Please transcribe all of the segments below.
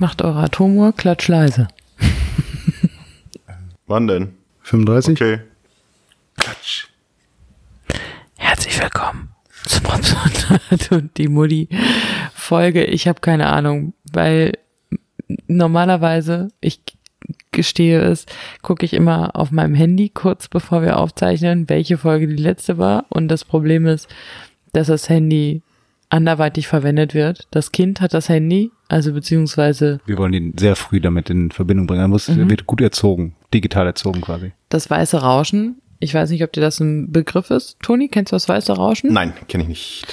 Macht eure Atomuhr klatschleise. Wann denn? 35? Okay. Klatsch. Herzlich willkommen zum und die Mutti Folge. Ich habe keine Ahnung, weil normalerweise, ich gestehe es, gucke ich immer auf meinem Handy kurz bevor wir aufzeichnen, welche Folge die letzte war. Und das Problem ist, dass das Handy anderweitig verwendet wird. Das Kind hat das Handy, also beziehungsweise. Wir wollen ihn sehr früh damit in Verbindung bringen. Er muss, mhm. er wird gut erzogen, digital erzogen quasi. Das weiße Rauschen. Ich weiß nicht, ob dir das ein Begriff ist. Toni, kennst du das weiße Rauschen? Nein, kenne ich nicht.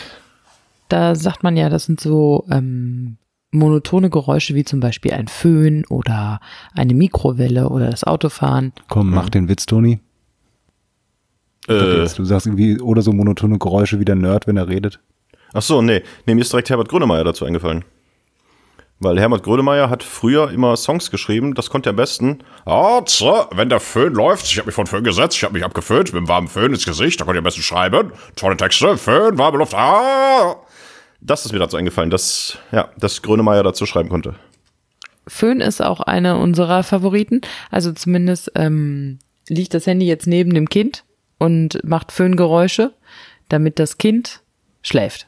Da sagt man ja, das sind so ähm, monotone Geräusche wie zum Beispiel ein Föhn oder eine Mikrowelle oder das Autofahren. Komm, mach den Witz, Toni. Äh. Du sagst irgendwie oder so monotone Geräusche wie der Nerd, wenn er redet. Ach so, nee. Nee, mir ist direkt Herbert Grönemeyer dazu eingefallen. Weil Herbert Grönemeyer hat früher immer Songs geschrieben, das konnte er am besten. Ah, tja, wenn der Föhn läuft, ich habe mich von Föhn gesetzt, ich habe mich abgeföhnt mit dem warmen Föhn ins Gesicht, da konnte ich am besten schreiben. Tolle Texte, Föhn, warme Luft, ah. Das ist mir dazu eingefallen, dass, ja, dass Grönemeyer dazu schreiben konnte. Föhn ist auch eine unserer Favoriten. Also zumindest ähm, liegt das Handy jetzt neben dem Kind und macht Föhngeräusche, damit das Kind schläft.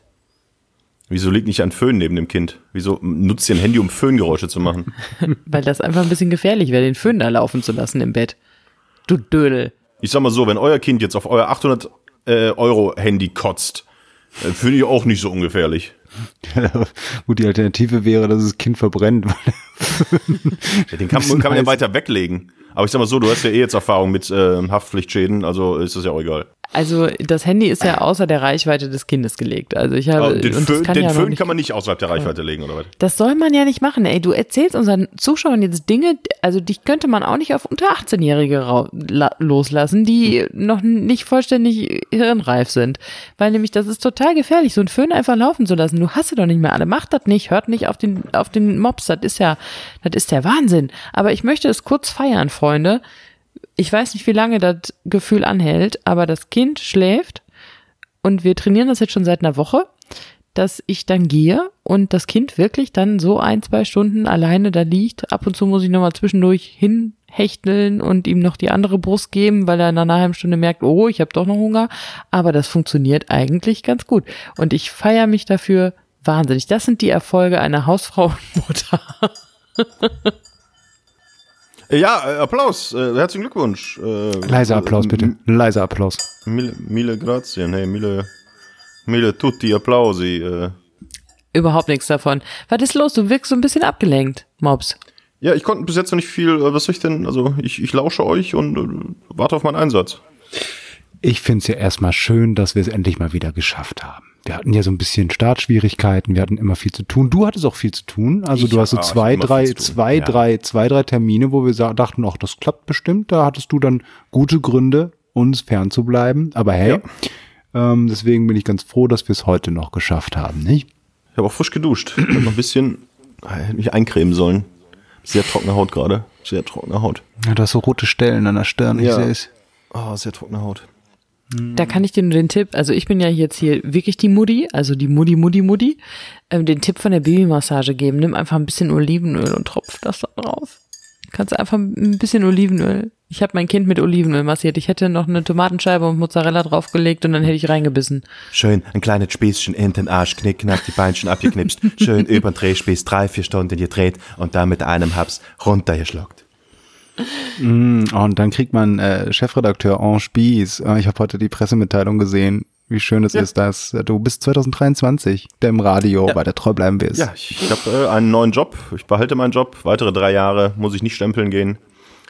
Wieso liegt nicht ein Föhn neben dem Kind? Wieso nutzt ihr ein Handy, um Föhngeräusche zu machen? Weil das einfach ein bisschen gefährlich wäre, den Föhn da laufen zu lassen im Bett. Du Dödel. Ich sag mal so, wenn euer Kind jetzt auf euer 800 äh, Euro Handy kotzt, äh, finde ich auch nicht so ungefährlich. Gut, die Alternative wäre, dass das Kind verbrennt. ja, den kann, kann man ja weiter weglegen. Aber ich sag mal so, du hast ja eh jetzt Erfahrung mit äh, Haftpflichtschäden, also ist das ja auch egal. Also das Handy ist ja außer der Reichweite des Kindes gelegt. Also ich habe den, Föhn, kann, den ja Föhn kann man nicht außerhalb der Reichweite legen oder was? Das soll man ja nicht machen. Ey, du erzählst unseren Zuschauern jetzt Dinge, also dich könnte man auch nicht auf unter 18-Jährige loslassen, die noch nicht vollständig hirnreif sind, weil nämlich das ist total gefährlich, so einen Föhn einfach laufen zu lassen. Du hast sie doch nicht mehr alle. Macht das nicht, hört nicht auf den auf den Mops. Das ist ja, das ist der Wahnsinn. Aber ich möchte es kurz feiern, Freunde ich weiß nicht, wie lange das Gefühl anhält, aber das Kind schläft und wir trainieren das jetzt schon seit einer Woche, dass ich dann gehe und das Kind wirklich dann so ein, zwei Stunden alleine da liegt. Ab und zu muss ich nochmal zwischendurch hinhechteln und ihm noch die andere Brust geben, weil er nach einer halben Stunde merkt, oh, ich habe doch noch Hunger. Aber das funktioniert eigentlich ganz gut. Und ich feiere mich dafür wahnsinnig. Das sind die Erfolge einer Hausfrau und Mutter. Ja, äh, Applaus. Äh, herzlichen Glückwunsch. Äh, leiser Applaus, bitte. Leiser Applaus. Mille, mille grazie. Hey, mille, mille tutti applausi. Äh. Überhaupt nichts davon. Was ist los? Du wirkst so ein bisschen abgelenkt, Mobs. Ja, ich konnte bis jetzt noch nicht viel. Äh, was soll ich denn? Also, ich, ich lausche euch und äh, warte auf meinen Einsatz. Ich finde es ja erstmal schön, dass wir es endlich mal wieder geschafft haben wir hatten ja so ein bisschen Startschwierigkeiten, wir hatten immer viel zu tun. Du hattest auch viel zu tun. Also ich du hast so zwei, drei, zwei, ja. drei, zwei, drei Termine, wo wir dachten, ach, das klappt bestimmt. Da hattest du dann gute Gründe, uns fernzubleiben. Aber hey, ja. ähm, deswegen bin ich ganz froh, dass wir es heute noch geschafft haben, nicht? Ich habe auch frisch geduscht. Ich habe noch ein bisschen mich eincremen sollen. Sehr trockene Haut gerade. Sehr trockene Haut. Ja, du hast so rote Stellen an der Stirn, ich sehe es. Oh, sehr trockene Haut. Da kann ich dir nur den Tipp, also ich bin ja jetzt hier wirklich die Mutti, also die Mutti, Mutti, Mutti, ähm, den Tipp von der Babymassage geben. Nimm einfach ein bisschen Olivenöl und tropf das da drauf. Kannst einfach ein bisschen Olivenöl. Ich habe mein Kind mit Olivenöl massiert. Ich hätte noch eine Tomatenscheibe und Mozzarella draufgelegt und dann hätte ich reingebissen. Schön, ein kleines Spießchen in den Arsch, knick, knack, die Beinchen abgeknipst. Schön über den Drehspieß, drei, vier Stunden gedreht und dann mit einem Haps runtergeschluckt. Mm, und dann kriegt man äh, Chefredakteur Ange Bies. Äh, ich habe heute die Pressemitteilung gesehen. Wie schön es ja. ist, dass äh, du bis 2023 der im Radio ja. weiter treu bleiben wirst. Ja, ich, ich habe äh, einen neuen Job. Ich behalte meinen Job. Weitere drei Jahre muss ich nicht stempeln gehen.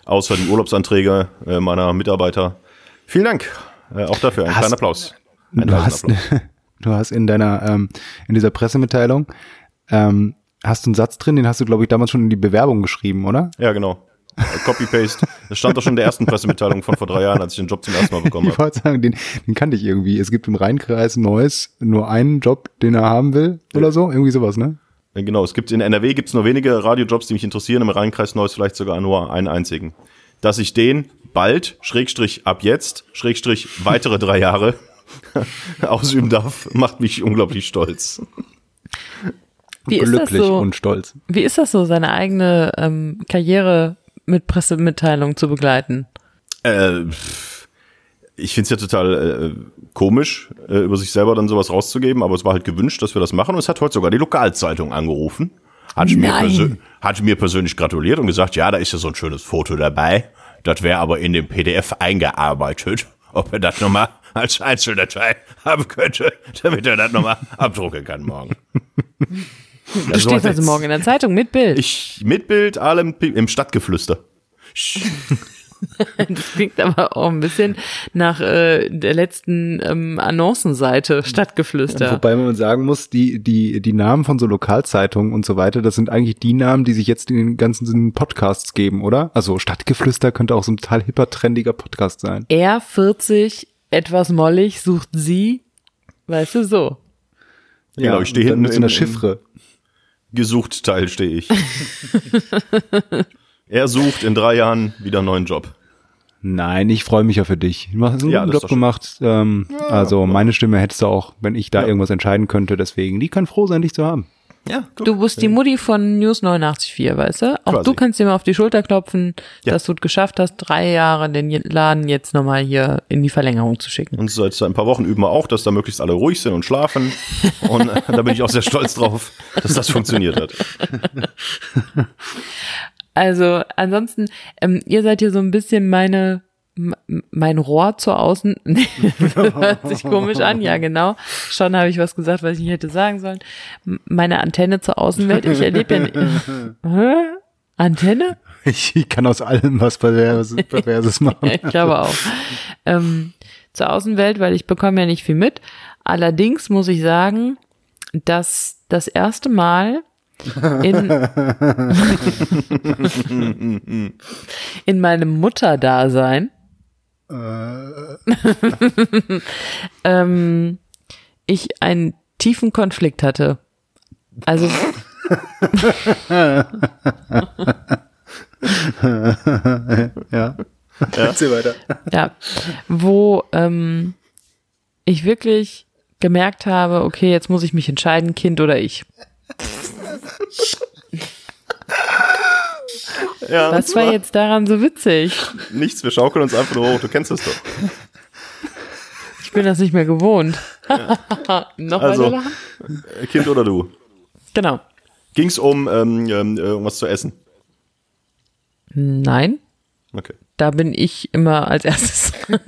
Außer die Urlaubsanträge äh, meiner Mitarbeiter. Vielen Dank. Äh, auch dafür ein hast, kleiner Applaus. Ein du, hast, Applaus. du hast in deiner, ähm, in dieser Pressemitteilung, ähm, hast du einen Satz drin, den hast du, glaube ich, damals schon in die Bewerbung geschrieben, oder? Ja, genau. Copy-Paste. Das stand doch schon in der ersten Pressemitteilung von vor drei Jahren, als ich den Job zum ersten Mal bekommen habe. Ich wollte sagen, den, den kannte ich irgendwie. Es gibt im Rheinkreis Neues nur einen Job, den er haben will oder so. Irgendwie sowas, ne? Genau, es gibt in NRW gibt es nur wenige Radiojobs, die mich interessieren, im Rheinkreis Neues vielleicht sogar nur einen einzigen. Dass ich den bald, Schrägstrich ab jetzt, Schrägstrich weitere drei Jahre ausüben darf, macht mich unglaublich stolz. Wie ist das glücklich so? und stolz. Wie ist das so, seine eigene ähm, Karriere mit Pressemitteilungen zu begleiten? Äh, ich find's ja total äh, komisch, äh, über sich selber dann sowas rauszugeben, aber es war halt gewünscht, dass wir das machen. Und es hat heute sogar die Lokalzeitung angerufen. Hat mir, Nein. persö- hat mir persönlich gratuliert und gesagt, ja, da ist ja so ein schönes Foto dabei. Das wäre aber in dem PDF eingearbeitet. Ob er das nochmal als Einzeldatei haben könnte, damit er das nochmal abdrucken kann morgen. Du stehst also morgen in der Zeitung mit Bild. Ich mit Bild, allem im Stadtgeflüster. Das klingt aber auch ein bisschen nach äh, der letzten ähm, Annoncenseite Stadtgeflüster. Wobei man sagen muss, die, die, die Namen von so Lokalzeitungen und so weiter, das sind eigentlich die Namen, die sich jetzt in den ganzen Podcasts geben, oder? Also Stadtgeflüster könnte auch so ein total hipper, trendiger Podcast sein. R40, etwas mollig, sucht sie, weißt du, so. Ja, genau, ich stehe hinten in der Chiffre. Gesucht Teil stehe ich. er sucht in drei Jahren wieder einen neuen Job. Nein, ich freue mich ja für dich. Du hast einen Ja, guten Job gemacht. Ähm, also meine Stimme hättest du auch, wenn ich da Ja. irgendwas entscheiden könnte. Deswegen, die kann froh sein, dich zu haben. Ja, Du bist die Mutti von News 89.4, weißt du? Auch Quasi. du kannst dir mal auf die Schulter klopfen, Ja. dass du es geschafft hast, drei Jahre den Laden jetzt nochmal hier in die Verlängerung zu schicken. Und seit ein paar Wochen üben wir auch, dass da möglichst alle ruhig sind und schlafen. Und da bin ich auch sehr stolz drauf, dass das funktioniert hat. Also ansonsten, ähm, ihr seid hier so ein bisschen meine mein Rohr zur Außen. Nee, hört sich komisch an, ja genau. Schon habe ich was gesagt, was ich nicht hätte sagen sollen. Meine Antenne zur Außenwelt. Ich erlebe ja nicht. Antenne? Ich kann aus allem was Perverses, Perverses machen. Ich glaube auch. Ähm, zur Außenwelt, weil ich bekomme ja nicht viel mit. Allerdings muss ich sagen, dass das erste Mal in, in meinem Mutterdasein ähm, ich einen tiefen Konflikt hatte. Also Ja. Erzähl weiter. Ja, wo ähm, ich wirklich gemerkt habe, okay, jetzt muss ich mich entscheiden, Kind oder ich. Ja, Was war jetzt daran so witzig? nichts, wir schaukeln uns einfach nur hoch, du kennst das doch. Ich bin das nicht mehr gewohnt. Noch Also- lachen? Äh, Kind oder du? Genau. Ging's um ähm, ähm, irgendwas zu essen? Nein, Okay. Da bin ich immer als erstes.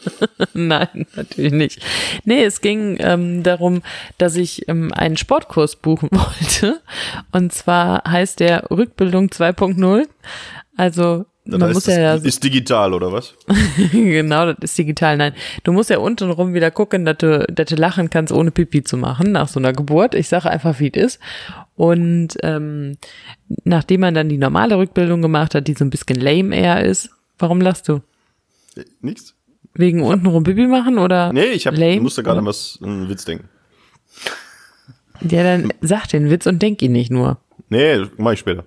Nein, natürlich nicht. Nee, es ging ähm, darum, dass ich ähm, einen Sportkurs buchen wollte. Und zwar heißt der Rückbildung 2.0 Also man Das muss ist, ja das ist digital, oder was? genau, das ist digital. Nein, du musst ja untenrum wieder gucken, dass du, dass du lachen kannst, ohne Pipi zu machen nach so einer Geburt. Ich sage einfach, wie es ist. Und ähm, nachdem man dann die normale Rückbildung gemacht hat, die so ein bisschen lame eher ist, warum lachst du? Äh, Nichts? Wegen untenrum Pipi machen oder Nee, ich hab, lame? musste gerade an was, einen Witz denken. Ja, dann sag den Witz und denk ihn nicht nur. Nee, mach ich später.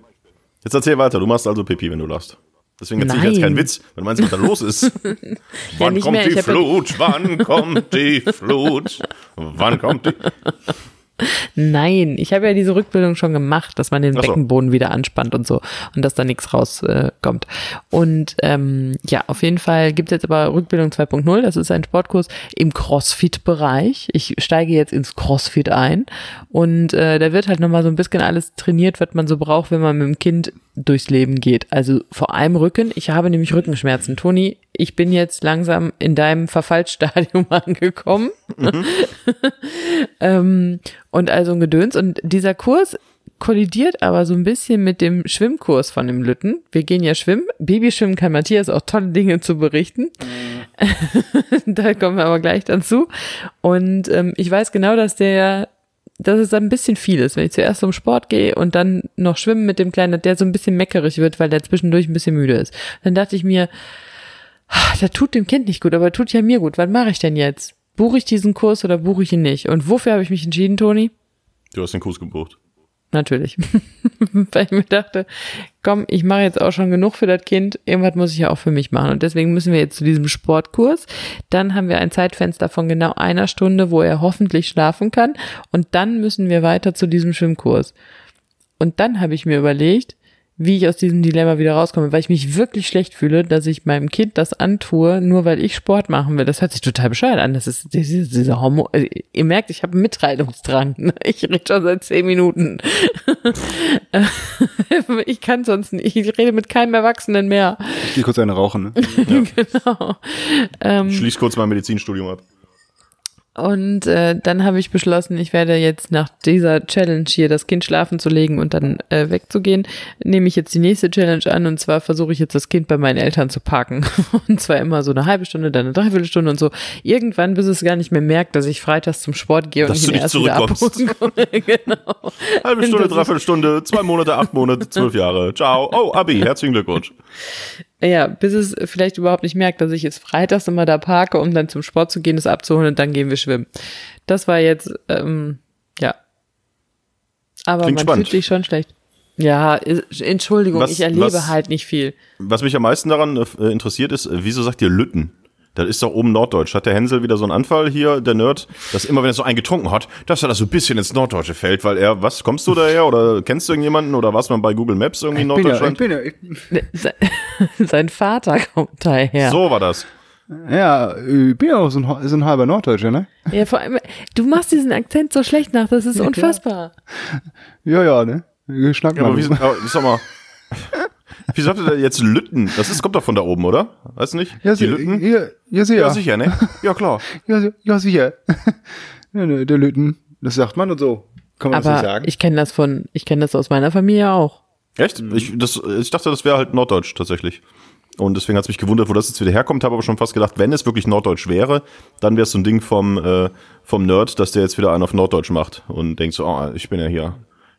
Jetzt erzähl weiter, du machst also Pipi, wenn du lachst. Deswegen erzähl ich jetzt keinen Witz, weil du meinst, was da los ist. wann nicht kommt mehr, die ja- Flut? Wann kommt die Flut? Wann kommt die? Nein, ich habe ja diese Rückbildung schon gemacht, dass man den so. Beckenboden wieder anspannt und so und dass da nichts rauskommt. Äh, und ähm, ja, auf jeden Fall gibt es jetzt aber Rückbildung 2.0. Das ist ein Sportkurs im CrossFit-Bereich. Ich steige jetzt ins CrossFit ein und äh, da wird halt nochmal so ein bisschen alles trainiert, was man so braucht, wenn man mit dem Kind durchs Leben geht. Also vor allem Rücken. Ich habe nämlich Rückenschmerzen. Toni, ich bin jetzt langsam in deinem Verfallsstadium angekommen. ähm, und also ein Gedöns. Und dieser Kurs kollidiert aber so ein bisschen mit dem Schwimmkurs von dem Lütten. Wir gehen ja schwimmen. Babyschwimmen kann Matthias auch tolle Dinge zu berichten. da kommen wir aber gleich dazu. Und ähm, ich weiß genau, dass der, dass es ein bisschen viel ist, wenn ich zuerst zum Sport gehe und dann noch schwimmen mit dem Kleinen, dass der so ein bisschen meckerig wird, weil der zwischendurch ein bisschen müde ist. Dann dachte ich mir, das tut dem Kind nicht gut, aber tut ja mir gut. Was mache ich denn jetzt? Buche ich diesen Kurs oder buche ich ihn nicht? Und wofür habe ich mich entschieden, Toni? Du hast den Kurs gebucht. natürlich. Weil ich mir dachte, komm, ich mache jetzt auch schon genug für das Kind, irgendwas muss ich ja auch für mich machen. Und deswegen müssen wir jetzt zu diesem Sportkurs. Dann haben wir ein Zeitfenster von genau einer Stunde, wo er hoffentlich schlafen kann. Und dann müssen wir weiter zu diesem Schwimmkurs. Und dann habe ich mir überlegt, wie ich aus diesem Dilemma wieder rauskomme, weil ich mich wirklich schlecht fühle, dass ich meinem Kind das antue, nur weil ich Sport machen will. Das hört sich total bescheuert an. Das ist diese, diese Hormon. Also ihr merkt, ich habe einen Mitteilungsdrang. Ich rede schon seit zehn Minuten. ich kann sonst nicht. Ich rede mit keinem Erwachsenen mehr. Ich gehe kurz eine rauchen. Ne? Ja. genau. Ähm, Schließ kurz mein Medizinstudium ab. Und äh, dann habe ich beschlossen, ich werde jetzt nach dieser Challenge hier das Kind schlafen zu legen und dann äh, wegzugehen, nehme ich jetzt die nächste Challenge an und zwar versuche ich jetzt das Kind bei meinen Eltern zu parken. Und zwar immer so eine halbe Stunde, dann eine Dreiviertelstunde und so. Irgendwann, bis es gar nicht mehr merkt, dass ich freitags zum Sport gehe und Dass ihn nicht erst wieder zurückkommst. genau. Halbe Stunde, Dreiviertelstunde, zwei Monate, acht Monate, zwölf Jahre. Ciao. Oh, Abi, herzlichen Glückwunsch. Ja, bis es vielleicht überhaupt nicht merkt, dass ich jetzt freitags immer da parke, um dann zum Sport zu gehen, das abzuholen und dann gehen wir schwimmen. Das war jetzt, ähm, ja. Aber Klingt man spannend. fühlt sich schon schlecht. Ja, Entschuldigung, Was- ich erlebe was- halt nicht viel. Was mich am meisten daran äh, interessiert ist, äh, wieso sagt ihr Lütten? Das ist doch oben Norddeutsch. Hat der Hänsel wieder so einen Anfall hier, der Nerd, dass immer, wenn er so einen getrunken hat, dass er das so ein bisschen ins Norddeutsche fällt, weil er, was, kommst du daher oder kennst du irgendjemanden oder warst du mal bei Google Maps irgendwie in Ich bin ja, ich Norddeutschland? bin ja, ich, Se- Sein Vater kommt daher. So war das. ja, ich bin ja auch so ein, so ein halber Norddeutscher, ne? Ja, vor allem, du machst diesen Akzent so schlecht nach, das ist unfassbar. Ja, ja, ne? Schnack Ja, mal. aber wie, aber, sag mal, wieso habt ihr da jetzt Lütten? Das ist, kommt doch von da oben, oder? Weißt du nicht? ja, Die Lütten? ja, ja, sicher. Ja, sicher, ne? Ja, klar. Ja, ja, sicher. ja, ne, der Lütten, das sagt man und so. Kann man das nicht Aber sagen? ich kenne das von, ich kenne das aus meiner Familie auch. Echt? Ich, das, ich dachte, das wäre halt Norddeutsch tatsächlich. Und deswegen hat es mich gewundert, wo das jetzt wieder herkommt, habe aber schon fast gedacht, wenn es wirklich Norddeutsch wäre, dann wäre es so ein Ding vom, äh, vom Nerd, dass der jetzt wieder einen auf Norddeutsch macht und denkt so, oh, ich bin ja hier.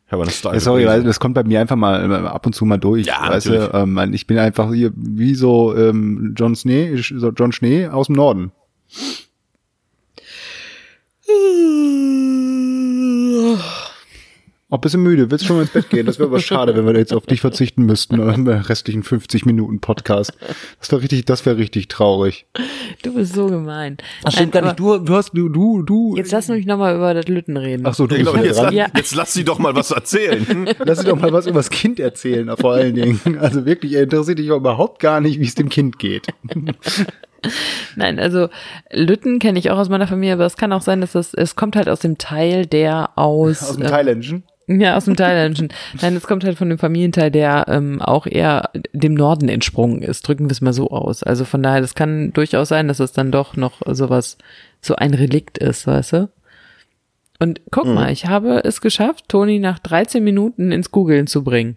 Ich habe eine Style. Ja, sorry, weil das kommt bei mir einfach mal ab und zu mal durch. Ja, weißt natürlich. du, ähm, ich bin einfach hier wie so ähm, John Schnee, so John Schnee aus dem Norden. Auch ein bisschen müde, willst schon mal ins Bett gehen? Das wäre aber schade, wenn wir jetzt auf dich verzichten müssten beim restlichen 50 Minuten Podcast. Das wäre richtig, das wäre richtig traurig. Du bist so gemein. Ach, stimmt gar nicht. Du, du hast, du, du, du. Jetzt lass mich nochmal über das Lütten reden. Ach so, du Ja, bist jetzt, dran. Jetzt lass sie doch mal was erzählen. Lass sie doch mal was über das Kind erzählen, vor allen Dingen. Also wirklich, er interessiert dich überhaupt gar nicht, wie es dem Kind geht. Nein, also Lütten kenne ich auch aus meiner Familie, aber es kann auch sein, dass das, es kommt halt aus dem Teil, der aus, Aus dem äh, Thailändischen. Ja, aus dem Thailändischen. Nein, es kommt halt von dem Familienteil, der ähm, auch eher dem Norden entsprungen ist. Drücken wir es mal so aus. Also von daher, das kann durchaus sein, dass es dann doch noch sowas, so ein Relikt ist, weißt du? Und guck mal, ich habe es geschafft, Toni nach 13 Minuten ins Googlen zu bringen.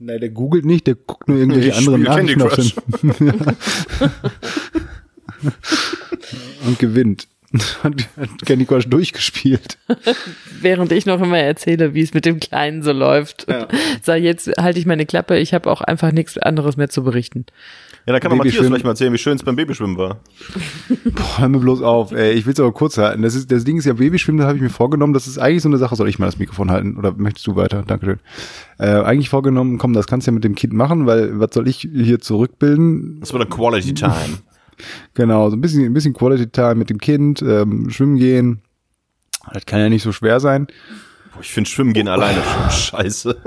Nein, der googelt nicht, der guckt nur irgendwelche Ich anderen Nachrichten auf Crush. den- und gewinnt. Hat hat Candy Crush durchgespielt. während ich noch immer erzähle, wie es mit dem Kleinen so läuft. Ja. Sag jetzt halte ich meine Klappe, ich habe auch einfach nichts anderes mehr zu berichten. Ja, da kann man Matthias vielleicht mal erzählen, wie schön es beim Babyschwimmen war. Boah, hör mir bloß auf. Ey, ich will es aber kurz halten. Das, ist, das Ding ist ja Babyschwimmen, das habe ich mir vorgenommen. Das ist eigentlich so eine Sache. Soll ich mal das Mikrofon halten? Oder möchtest du weiter? Dankeschön. Äh, eigentlich vorgenommen, komm, das kannst du ja mit dem Kind machen, weil was soll ich hier zurückbilden? Das war dann Quality Time. Genau, so ein bisschen, ein bisschen Quality Time mit dem Kind, ähm, schwimmen gehen. Das kann ja nicht so schwer sein. Boah, ich finde Schwimmen gehen alleine schon scheiße.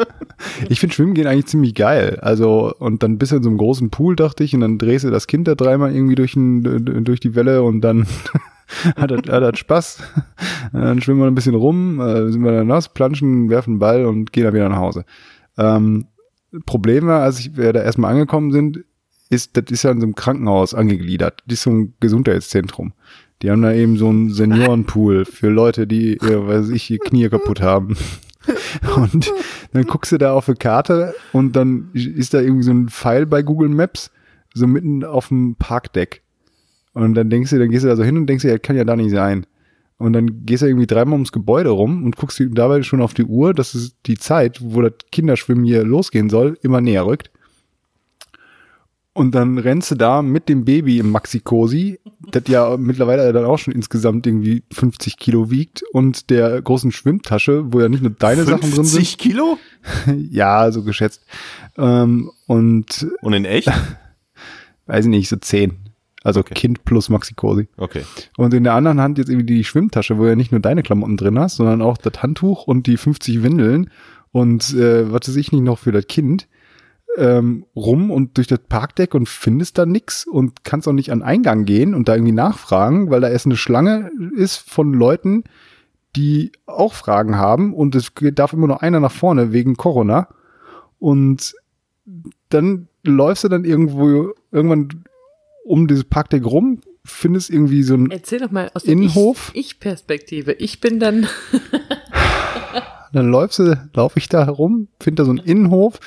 Ich finde Schwimmen gehen eigentlich ziemlich geil. Also, und dann bist du in so einem großen Pool, dachte ich, und dann drehst du das Kind da dreimal irgendwie durch, den, durch die Welle und dann hat er hat er Spaß. Dann schwimmen wir ein bisschen rum, äh, sind wir dann nass, planschen, werfen einen Ball und gehen dann wieder nach Hause. Ähm, Problem war, als ich, wir da erstmal angekommen sind, ist, das ist ja in so einem Krankenhaus angegliedert. Das ist so ein Gesundheitszentrum. Die haben da eben so einen Seniorenpool für Leute, die, ja, weiß ich, die Knie kaputt haben. Und dann guckst du da auf eine Karte und dann ist da irgendwie so ein Pfeil bei Google Maps, so mitten auf dem Parkdeck. Und dann denkst du, dann gehst du da so hin und denkst dir, das kann ja da nicht sein. Und dann gehst du irgendwie dreimal ums Gebäude rum und guckst dabei schon auf die Uhr, dass es die Zeit, wo das Kinderschwimmen hier losgehen soll, immer näher rückt. Und dann rennst du da mit dem Baby im Maxi-Cosi, das ja mittlerweile dann auch schon insgesamt irgendwie 50 Kilo wiegt und der großen Schwimmtasche, wo ja nicht nur deine Sachen drin sind. 50 Kilo? ja, so geschätzt. Ähm, und, Und in echt? weiß ich nicht, so 10. Also Okay. Kind plus Maxi-Cosi. Okay. Und in der anderen Hand jetzt irgendwie die Schwimmtasche, wo ja nicht nur deine Klamotten drin hast, sondern auch das Handtuch und die 50 Windeln und äh, was weiß ich nicht noch für das Kind ähm, rum und durch das Parkdeck und findest da nix und kannst auch nicht an Eingang gehen und da irgendwie nachfragen, weil da erst eine Schlange ist von Leuten, die auch Fragen haben und es darf immer nur einer nach vorne wegen Corona und dann läufst du dann irgendwo irgendwann um dieses Parkdeck rum, findest irgendwie so ein Erzähl doch mal aus Innenhof? Ich- Ich-Perspektive. Ich bin dann Dann läufst du, laufe ich da herum, finde da so einen Innenhof,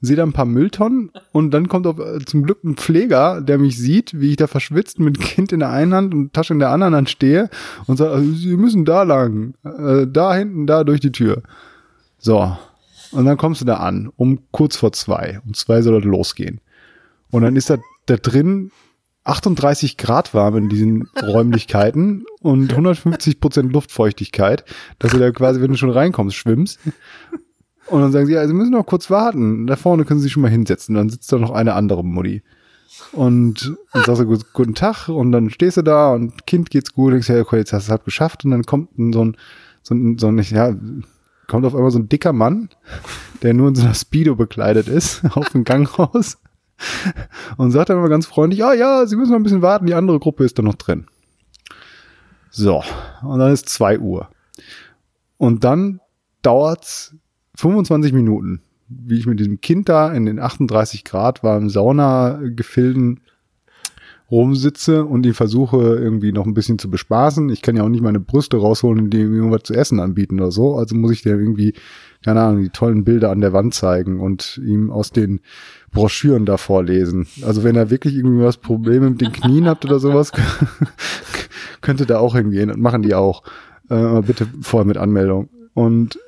sehe da ein paar Mülltonnen und dann kommt auf, äh, zum Glück ein Pfleger, der mich sieht, wie ich da verschwitzt mit Kind in der einen Hand und Tasche in der anderen Hand stehe und sagt, also, Sie müssen da lang, äh, da hinten, da durch die Tür. So. Und dann kommst du da an, um kurz vor zwei. Um zwei soll das losgehen. Und dann ist da, da drin 38 Grad warm in diesen Räumlichkeiten und 150 Prozent Luftfeuchtigkeit, dass du da quasi, wenn du schon reinkommst, schwimmst. Und dann sagen sie, ja, Sie müssen noch kurz warten. Da vorne können Sie sich schon mal hinsetzen. Dann sitzt da noch eine andere Mutti. Und dann sagst du gut- guten Tag und dann stehst du da und Kind geht's gut. Und denkst, ja, okay, jetzt hast du es halt geschafft. Und dann kommt so ein, so ein, so ein, ja, kommt auf einmal so ein dicker Mann, der nur in so einer Speedo bekleidet ist, auf den Gang raus und sagt dann immer ganz freundlich, ah ja, Sie müssen noch ein bisschen warten, die andere Gruppe ist da noch drin. So, und dann ist zwei Uhr. Und dann dauert's 25 Minuten, wie ich mit diesem Kind da in den 38 Grad warmen Saunagefilden rumsitze und ihn versuche irgendwie noch ein bisschen zu bespaßen. Ich kann ja auch nicht meine Brüste rausholen und ihm irgendwas zu essen anbieten oder so. Also muss ich dir irgendwie, keine Ahnung, die tollen Bilder an der Wand zeigen und ihm aus den Broschüren da vorlesen. Also wenn er wirklich irgendwie was Probleme mit den Knien habt oder sowas, könnte da auch hingehen und machen die auch. Äh, bitte vorher mit Anmeldung. Und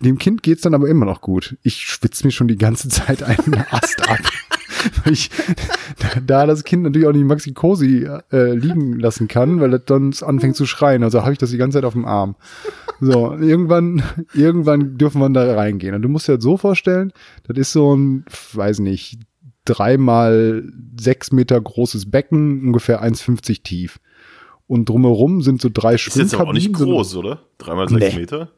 dem Kind geht's dann aber immer noch gut. Ich schwitze mir schon die ganze Zeit einen Ast ab. Weil ich da, da das Kind natürlich auch nicht Maxi Cosi äh, liegen lassen kann, weil das sonst anfängt zu schreien. Also habe ich das die ganze Zeit auf dem Arm. So, irgendwann, irgendwann dürfen wir da reingehen. Und du musst dir das so vorstellen, das ist so ein, weiß nicht, dreimal sechs Meter großes Becken, ungefähr 1,50 tief. Und drumherum sind so drei Ist jetzt aber auch nicht Schwimmkabinen, so- groß, oder? Dreimal sechs Nee. Meter?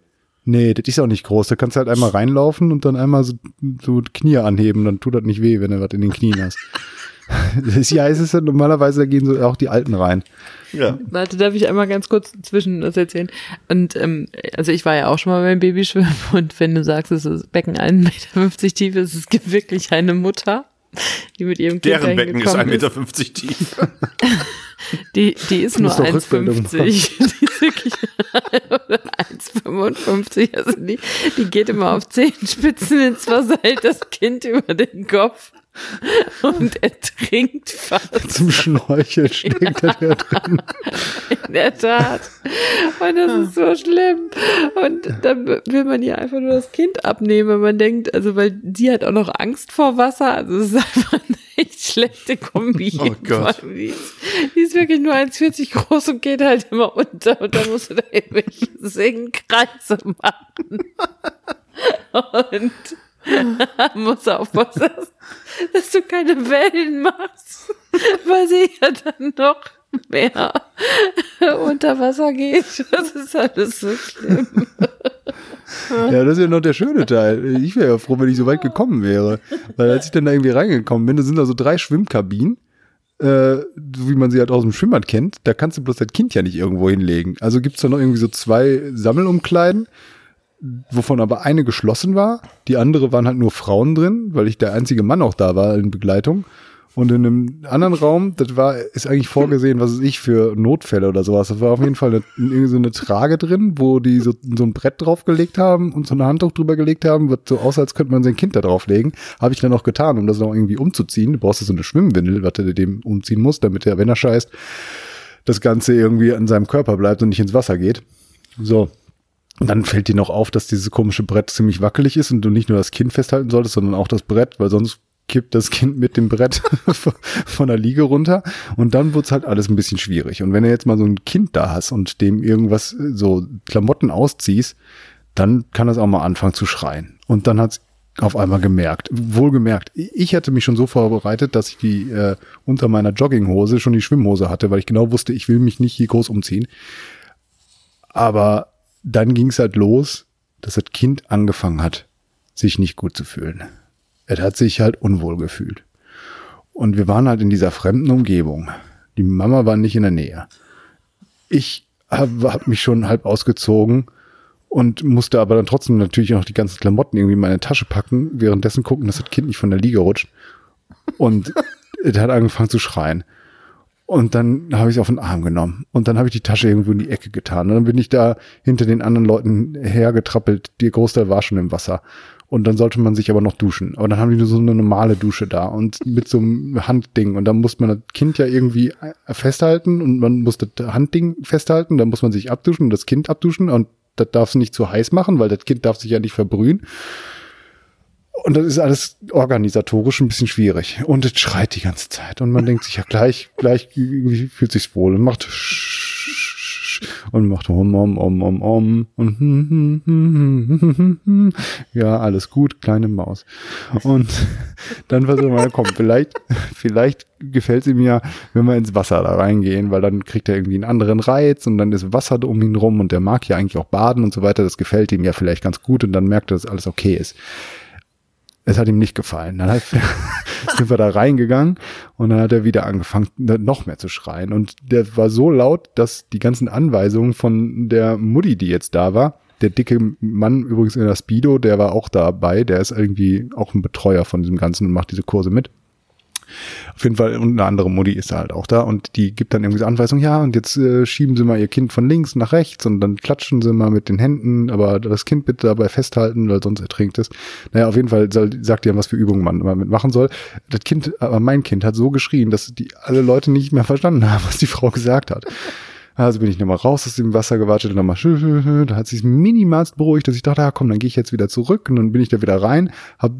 Nee, das ist auch nicht groß. Da kannst du halt einmal reinlaufen und dann einmal so, so die Knie anheben. Dann tut das nicht weh, wenn du was in den Knien hast. Das ja, es ist ja normalerweise, da gehen so auch die Alten rein. Ja. Warte, darf ich einmal ganz kurz zwischen das erzählen? Und ähm, also ich war ja auch schon mal beim Babyschwimmen und wenn du sagst, es ist Becken 1,50 Meter tief ist, es gibt wirklich eine Mutter, die mit ihrem Kind Deren Becken ist gekommen 1,50 Meter tief. Die, die ist nur musst doch Rückbildung 1,50. Die ist wirklich 1,55. Also die, die geht immer auf Zehenspitzen ins Wasser, hält das Kind über den Kopf und ertrinkt fast. Zum Schnorcheln steckt er da drin. In der Tat. Und das ist so schlimm. Und dann will man ihr einfach nur das Kind abnehmen. Man denkt, also weil sie hat auch noch Angst vor Wasser. Also es ist einfach eine echt schlechte Kombi. Oh Gott. Die ist, die ist wirklich nur 1,40 groß und geht halt immer unter. Und dann musst du da irgendwelche Singkreise machen. Und muss aufpassen, dass, dass du keine Wellen machst, weil sie ja dann noch mehr unter Wasser geht. Das ist alles so schlimm. Ja, das ist ja noch der schöne Teil. Ich wäre ja froh, wenn ich so weit gekommen wäre. Weil als ich dann da irgendwie reingekommen bin, da sind da so drei Schwimmkabinen, äh, so wie man sie halt aus dem Schwimmbad kennt. Da kannst du bloß das Kind ja nicht irgendwo hinlegen. Also gibt's da noch irgendwie so zwei Sammelumkleiden, wovon aber eine geschlossen war. Die andere waren halt nur Frauen drin, weil ich der einzige Mann auch da war in Begleitung. Und in einem anderen Raum, das war, ist eigentlich vorgesehen, was weiß ich, für Notfälle oder sowas. Das war auf jeden Fall eine, irgendwie so eine Trage drin, wo die so, so ein Brett draufgelegt haben und so eine Handtuch drüber gelegt haben, wird so aus, als könnte man sein Kind da drauflegen. Habe ich dann auch getan, um das noch irgendwie umzuziehen. Du brauchst so eine Schwimmwindel, was du dem umziehen musst, damit er, wenn er scheißt, das Ganze irgendwie an seinem Körper bleibt und nicht ins Wasser geht. So. Und dann fällt dir noch auf, dass dieses komische Brett ziemlich wackelig ist und du nicht nur das Kind festhalten solltest, sondern auch das Brett, weil sonst kippt das Kind mit dem Brett von der Liege runter und dann wird's halt alles ein bisschen schwierig. Und wenn du jetzt mal so ein Kind da hast und dem irgendwas so Klamotten ausziehst, dann kann das auch mal anfangen zu schreien. Und dann hat's auf einmal gemerkt. Wohlgemerkt, ich hatte mich schon so vorbereitet, dass ich die äh, unter meiner Jogginghose schon die Schwimmhose hatte, weil ich genau wusste, ich will mich nicht hier groß umziehen. Aber dann ging's halt los, dass das Kind angefangen hat, sich nicht gut zu fühlen. Er hat sich halt unwohl gefühlt. Und wir waren halt in dieser fremden Umgebung. Die Mama war nicht in der Nähe. Ich habe hab mich schon halb ausgezogen und musste aber dann trotzdem natürlich noch die ganzen Klamotten irgendwie in meine Tasche packen, währenddessen gucken, dass das Kind nicht von der Liege rutscht. Und er hat angefangen zu schreien. Und dann habe ich es auf den Arm genommen. Und dann habe ich die Tasche irgendwo in die Ecke getan. Und dann bin ich da hinter den anderen Leuten hergetrappelt. Der Großteil war schon im Wasser. Und dann sollte man sich aber noch duschen. Aber dann haben die nur so eine normale Dusche da und mit so einem Handding. Und dann muss man das Kind ja irgendwie festhalten und man muss das Handding festhalten. Dann muss man sich abduschen und das Kind abduschen. Und das darf es nicht zu heiß machen, weil das Kind darf sich ja nicht verbrühen. Und das ist alles organisatorisch ein bisschen schwierig. Und es schreit die ganze Zeit. Und man denkt sich, ja, gleich, gleich fühlt sich's wohl und macht und macht om, om, om, om, om. Und ja, alles gut, kleine Maus. Und dann versuchen wir, komm, vielleicht, vielleicht gefällt sie mir, wenn wir ins Wasser da reingehen, weil dann kriegt er irgendwie einen anderen Reiz und dann ist Wasser um ihn rum und der mag ja eigentlich auch baden und so weiter. Das gefällt ihm ja vielleicht ganz gut und dann merkt er, dass alles okay ist. Es hat ihm nicht gefallen. Dann hat, sind wir da reingegangen und dann hat er wieder angefangen, noch mehr zu schreien. Und der war so laut, dass die ganzen Anweisungen von der Mutti, die jetzt da war, der dicke Mann übrigens in der Speedo, der war auch dabei, der ist irgendwie auch ein Betreuer von diesem Ganzen und macht diese Kurse mit. Auf jeden Fall, und eine andere Mutti ist da halt auch da und die gibt dann irgendwie so Anweisungen, ja, und jetzt äh, schieben sie mal ihr Kind von links nach rechts und dann klatschen sie mal mit den Händen, aber das Kind bitte dabei festhalten, weil sonst ertrinkt es. Naja, auf jeden Fall soll, sagt ihr, was für Übungen man damit machen soll. Das Kind, aber mein Kind hat so geschrien, dass die alle Leute nicht mehr verstanden haben, was die Frau gesagt hat. Also bin ich nochmal raus aus dem Wasser gewartet und nochmal, da hat sich minimalst beruhigt, dass ich dachte, ja komm, dann gehe ich jetzt wieder zurück. Und dann bin ich da wieder rein, habe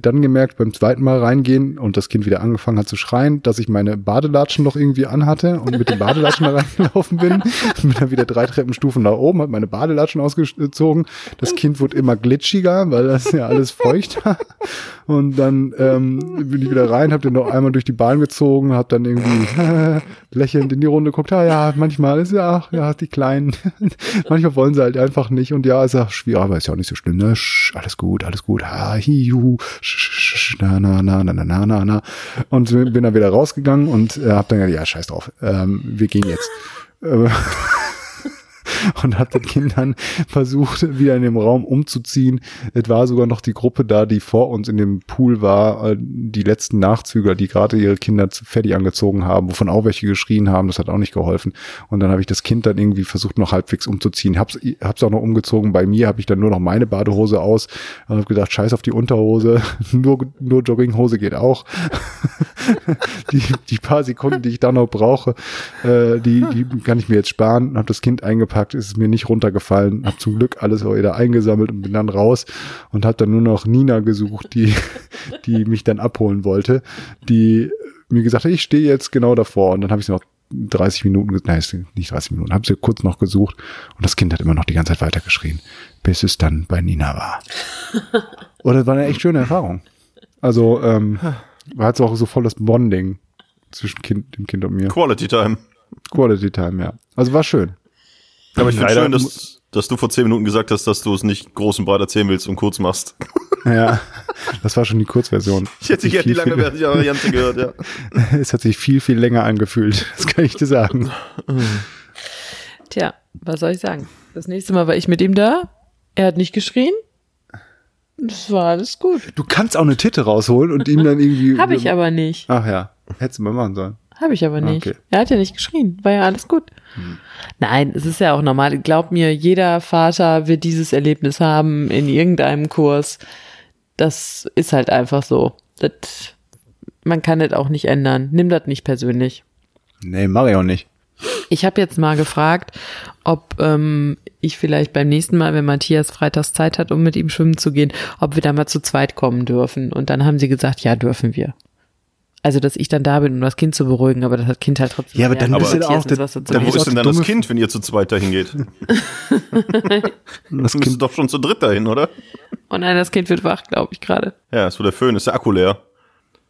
dann gemerkt beim zweiten Mal reingehen und das Kind wieder angefangen hat zu schreien, dass ich meine Badelatschen noch irgendwie anhatte und mit den Badelatschen da reingelaufen bin, bin dann wieder drei Treppenstufen nach oben, habe meine Badelatschen ausgezogen, das Kind wurde immer glitschiger, weil das ja alles feucht war. Und dann ähm, bin ich wieder rein, habe den noch einmal durch die Bahn gezogen, habe dann irgendwie lächelnd in die Runde geguckt, ah ja, manchmal manchmal ist ja, ach, ja, die Kleinen, manchmal wollen sie halt einfach nicht und ja, ist ja schwierig, aber ist ja auch nicht so schlimm, ne? Sch, alles gut, alles gut, ha, hi, juhu, sch, sch, na, na, na, na, na, na, na, und bin dann wieder rausgegangen und äh, hab dann gesagt, ja, scheiß drauf, ähm, wir gehen jetzt. Und hat den Kindern versucht, wieder in dem Raum umzuziehen. Es war sogar noch die Gruppe da, die vor uns in dem Pool war, äh, die letzten Nachzügler, die gerade ihre Kinder fertig angezogen haben, wovon auch welche geschrien haben, das hat auch nicht geholfen. Und dann habe ich das Kind dann irgendwie versucht, noch halbwegs umzuziehen. Hab's, hab's auch noch umgezogen. Bei mir habe ich dann nur noch meine Badehose aus und habe gedacht, scheiß auf die Unterhose, nur, nur Jogginghose geht auch. die, die paar Sekunden, die ich da noch brauche, äh, die, die kann ich mir jetzt sparen. Habe das Kind eingepackt gesagt, ist es mir nicht runtergefallen. Hab zum Glück alles wieder eingesammelt und bin dann raus und habe dann nur noch Nina gesucht, die, die mich dann abholen wollte, die mir gesagt hat, ich stehe jetzt genau davor. Und dann habe ich noch 30 Minuten, nein, nicht 30 Minuten, habe sie kurz noch gesucht und das Kind hat immer noch die ganze Zeit weitergeschrien, bis es dann bei Nina war. Und das war eine echt schöne Erfahrung. Also ähm, war jetzt auch so voll das Bonding zwischen kind, dem Kind und mir. Quality Time. Quality Time, ja. Also war schön. Aber ich finde schön, dass, dass du vor zehn Minuten gesagt hast, dass du es nicht groß und breit erzählen willst und kurz machst. Ja, das war schon die Kurzversion. Ich hätte gerne die lange Variante gehört, ja. es hat sich viel, viel länger angefühlt. Das kann ich dir sagen. Tja, was soll ich sagen? Das nächste Mal war ich mit ihm da. Er hat nicht geschrien. Das war alles gut. Du kannst auch eine Titte rausholen und ihm dann irgendwie. Hab ich aber nicht. Ach ja, hättest du mal machen sollen. Habe ich aber nicht. Okay. Er hat ja nicht geschrien. War ja alles gut. Hm. Nein, es ist ja auch normal. Glaub mir, jeder Vater wird dieses Erlebnis haben in irgendeinem Kurs. Das ist halt einfach so. Das, man kann das auch nicht ändern. Nimm das nicht persönlich. Nee, mach ich auch nicht. Ich habe jetzt mal gefragt, ob ähm, ich vielleicht beim nächsten Mal, wenn Matthias freitags Zeit hat, um mit ihm schwimmen zu gehen, ob wir da mal zu zweit kommen dürfen. Und dann haben sie gesagt, ja, dürfen wir. Also, dass ich dann da bin, um das Kind zu beruhigen, aber das Kind halt trotzdem. Ja, aber dann bist du auch der, was dann, Wo ist denn dann das Kind, wenn ihr zu zweit dahin geht? das Kind ist doch schon zu dritt dahin, oder? Oh nein, das Kind wird wach, glaube ich gerade. Ja, ist so der Föhn, ist der Akku leer.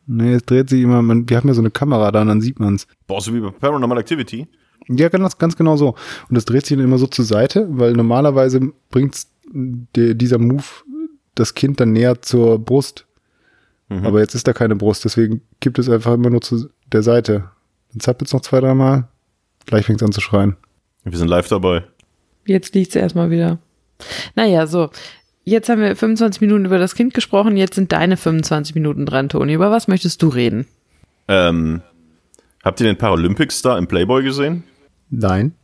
Nee, es dreht sich immer, man, wir haben ja so eine Kamera da und dann sieht man's. Boah, so wie bei Paranormal Activity. Ja, ganz, ganz genau so. Und das dreht sich dann immer so zur Seite, weil normalerweise bringt dieser Move das Kind dann näher zur Brust. Mhm. Aber jetzt ist da keine Brust, deswegen gibt es einfach immer nur zu der Seite. Dann zappelt noch zwei, dreimal. Gleich fängt es an zu schreien. Wir sind live dabei. Jetzt liegt es erstmal wieder. Naja, so. Jetzt haben wir 25 Minuten über das Kind gesprochen. Jetzt sind deine 25 Minuten dran, Toni. Über was möchtest du reden? Ähm, habt ihr den Paralympics-Star im Playboy gesehen? Nein.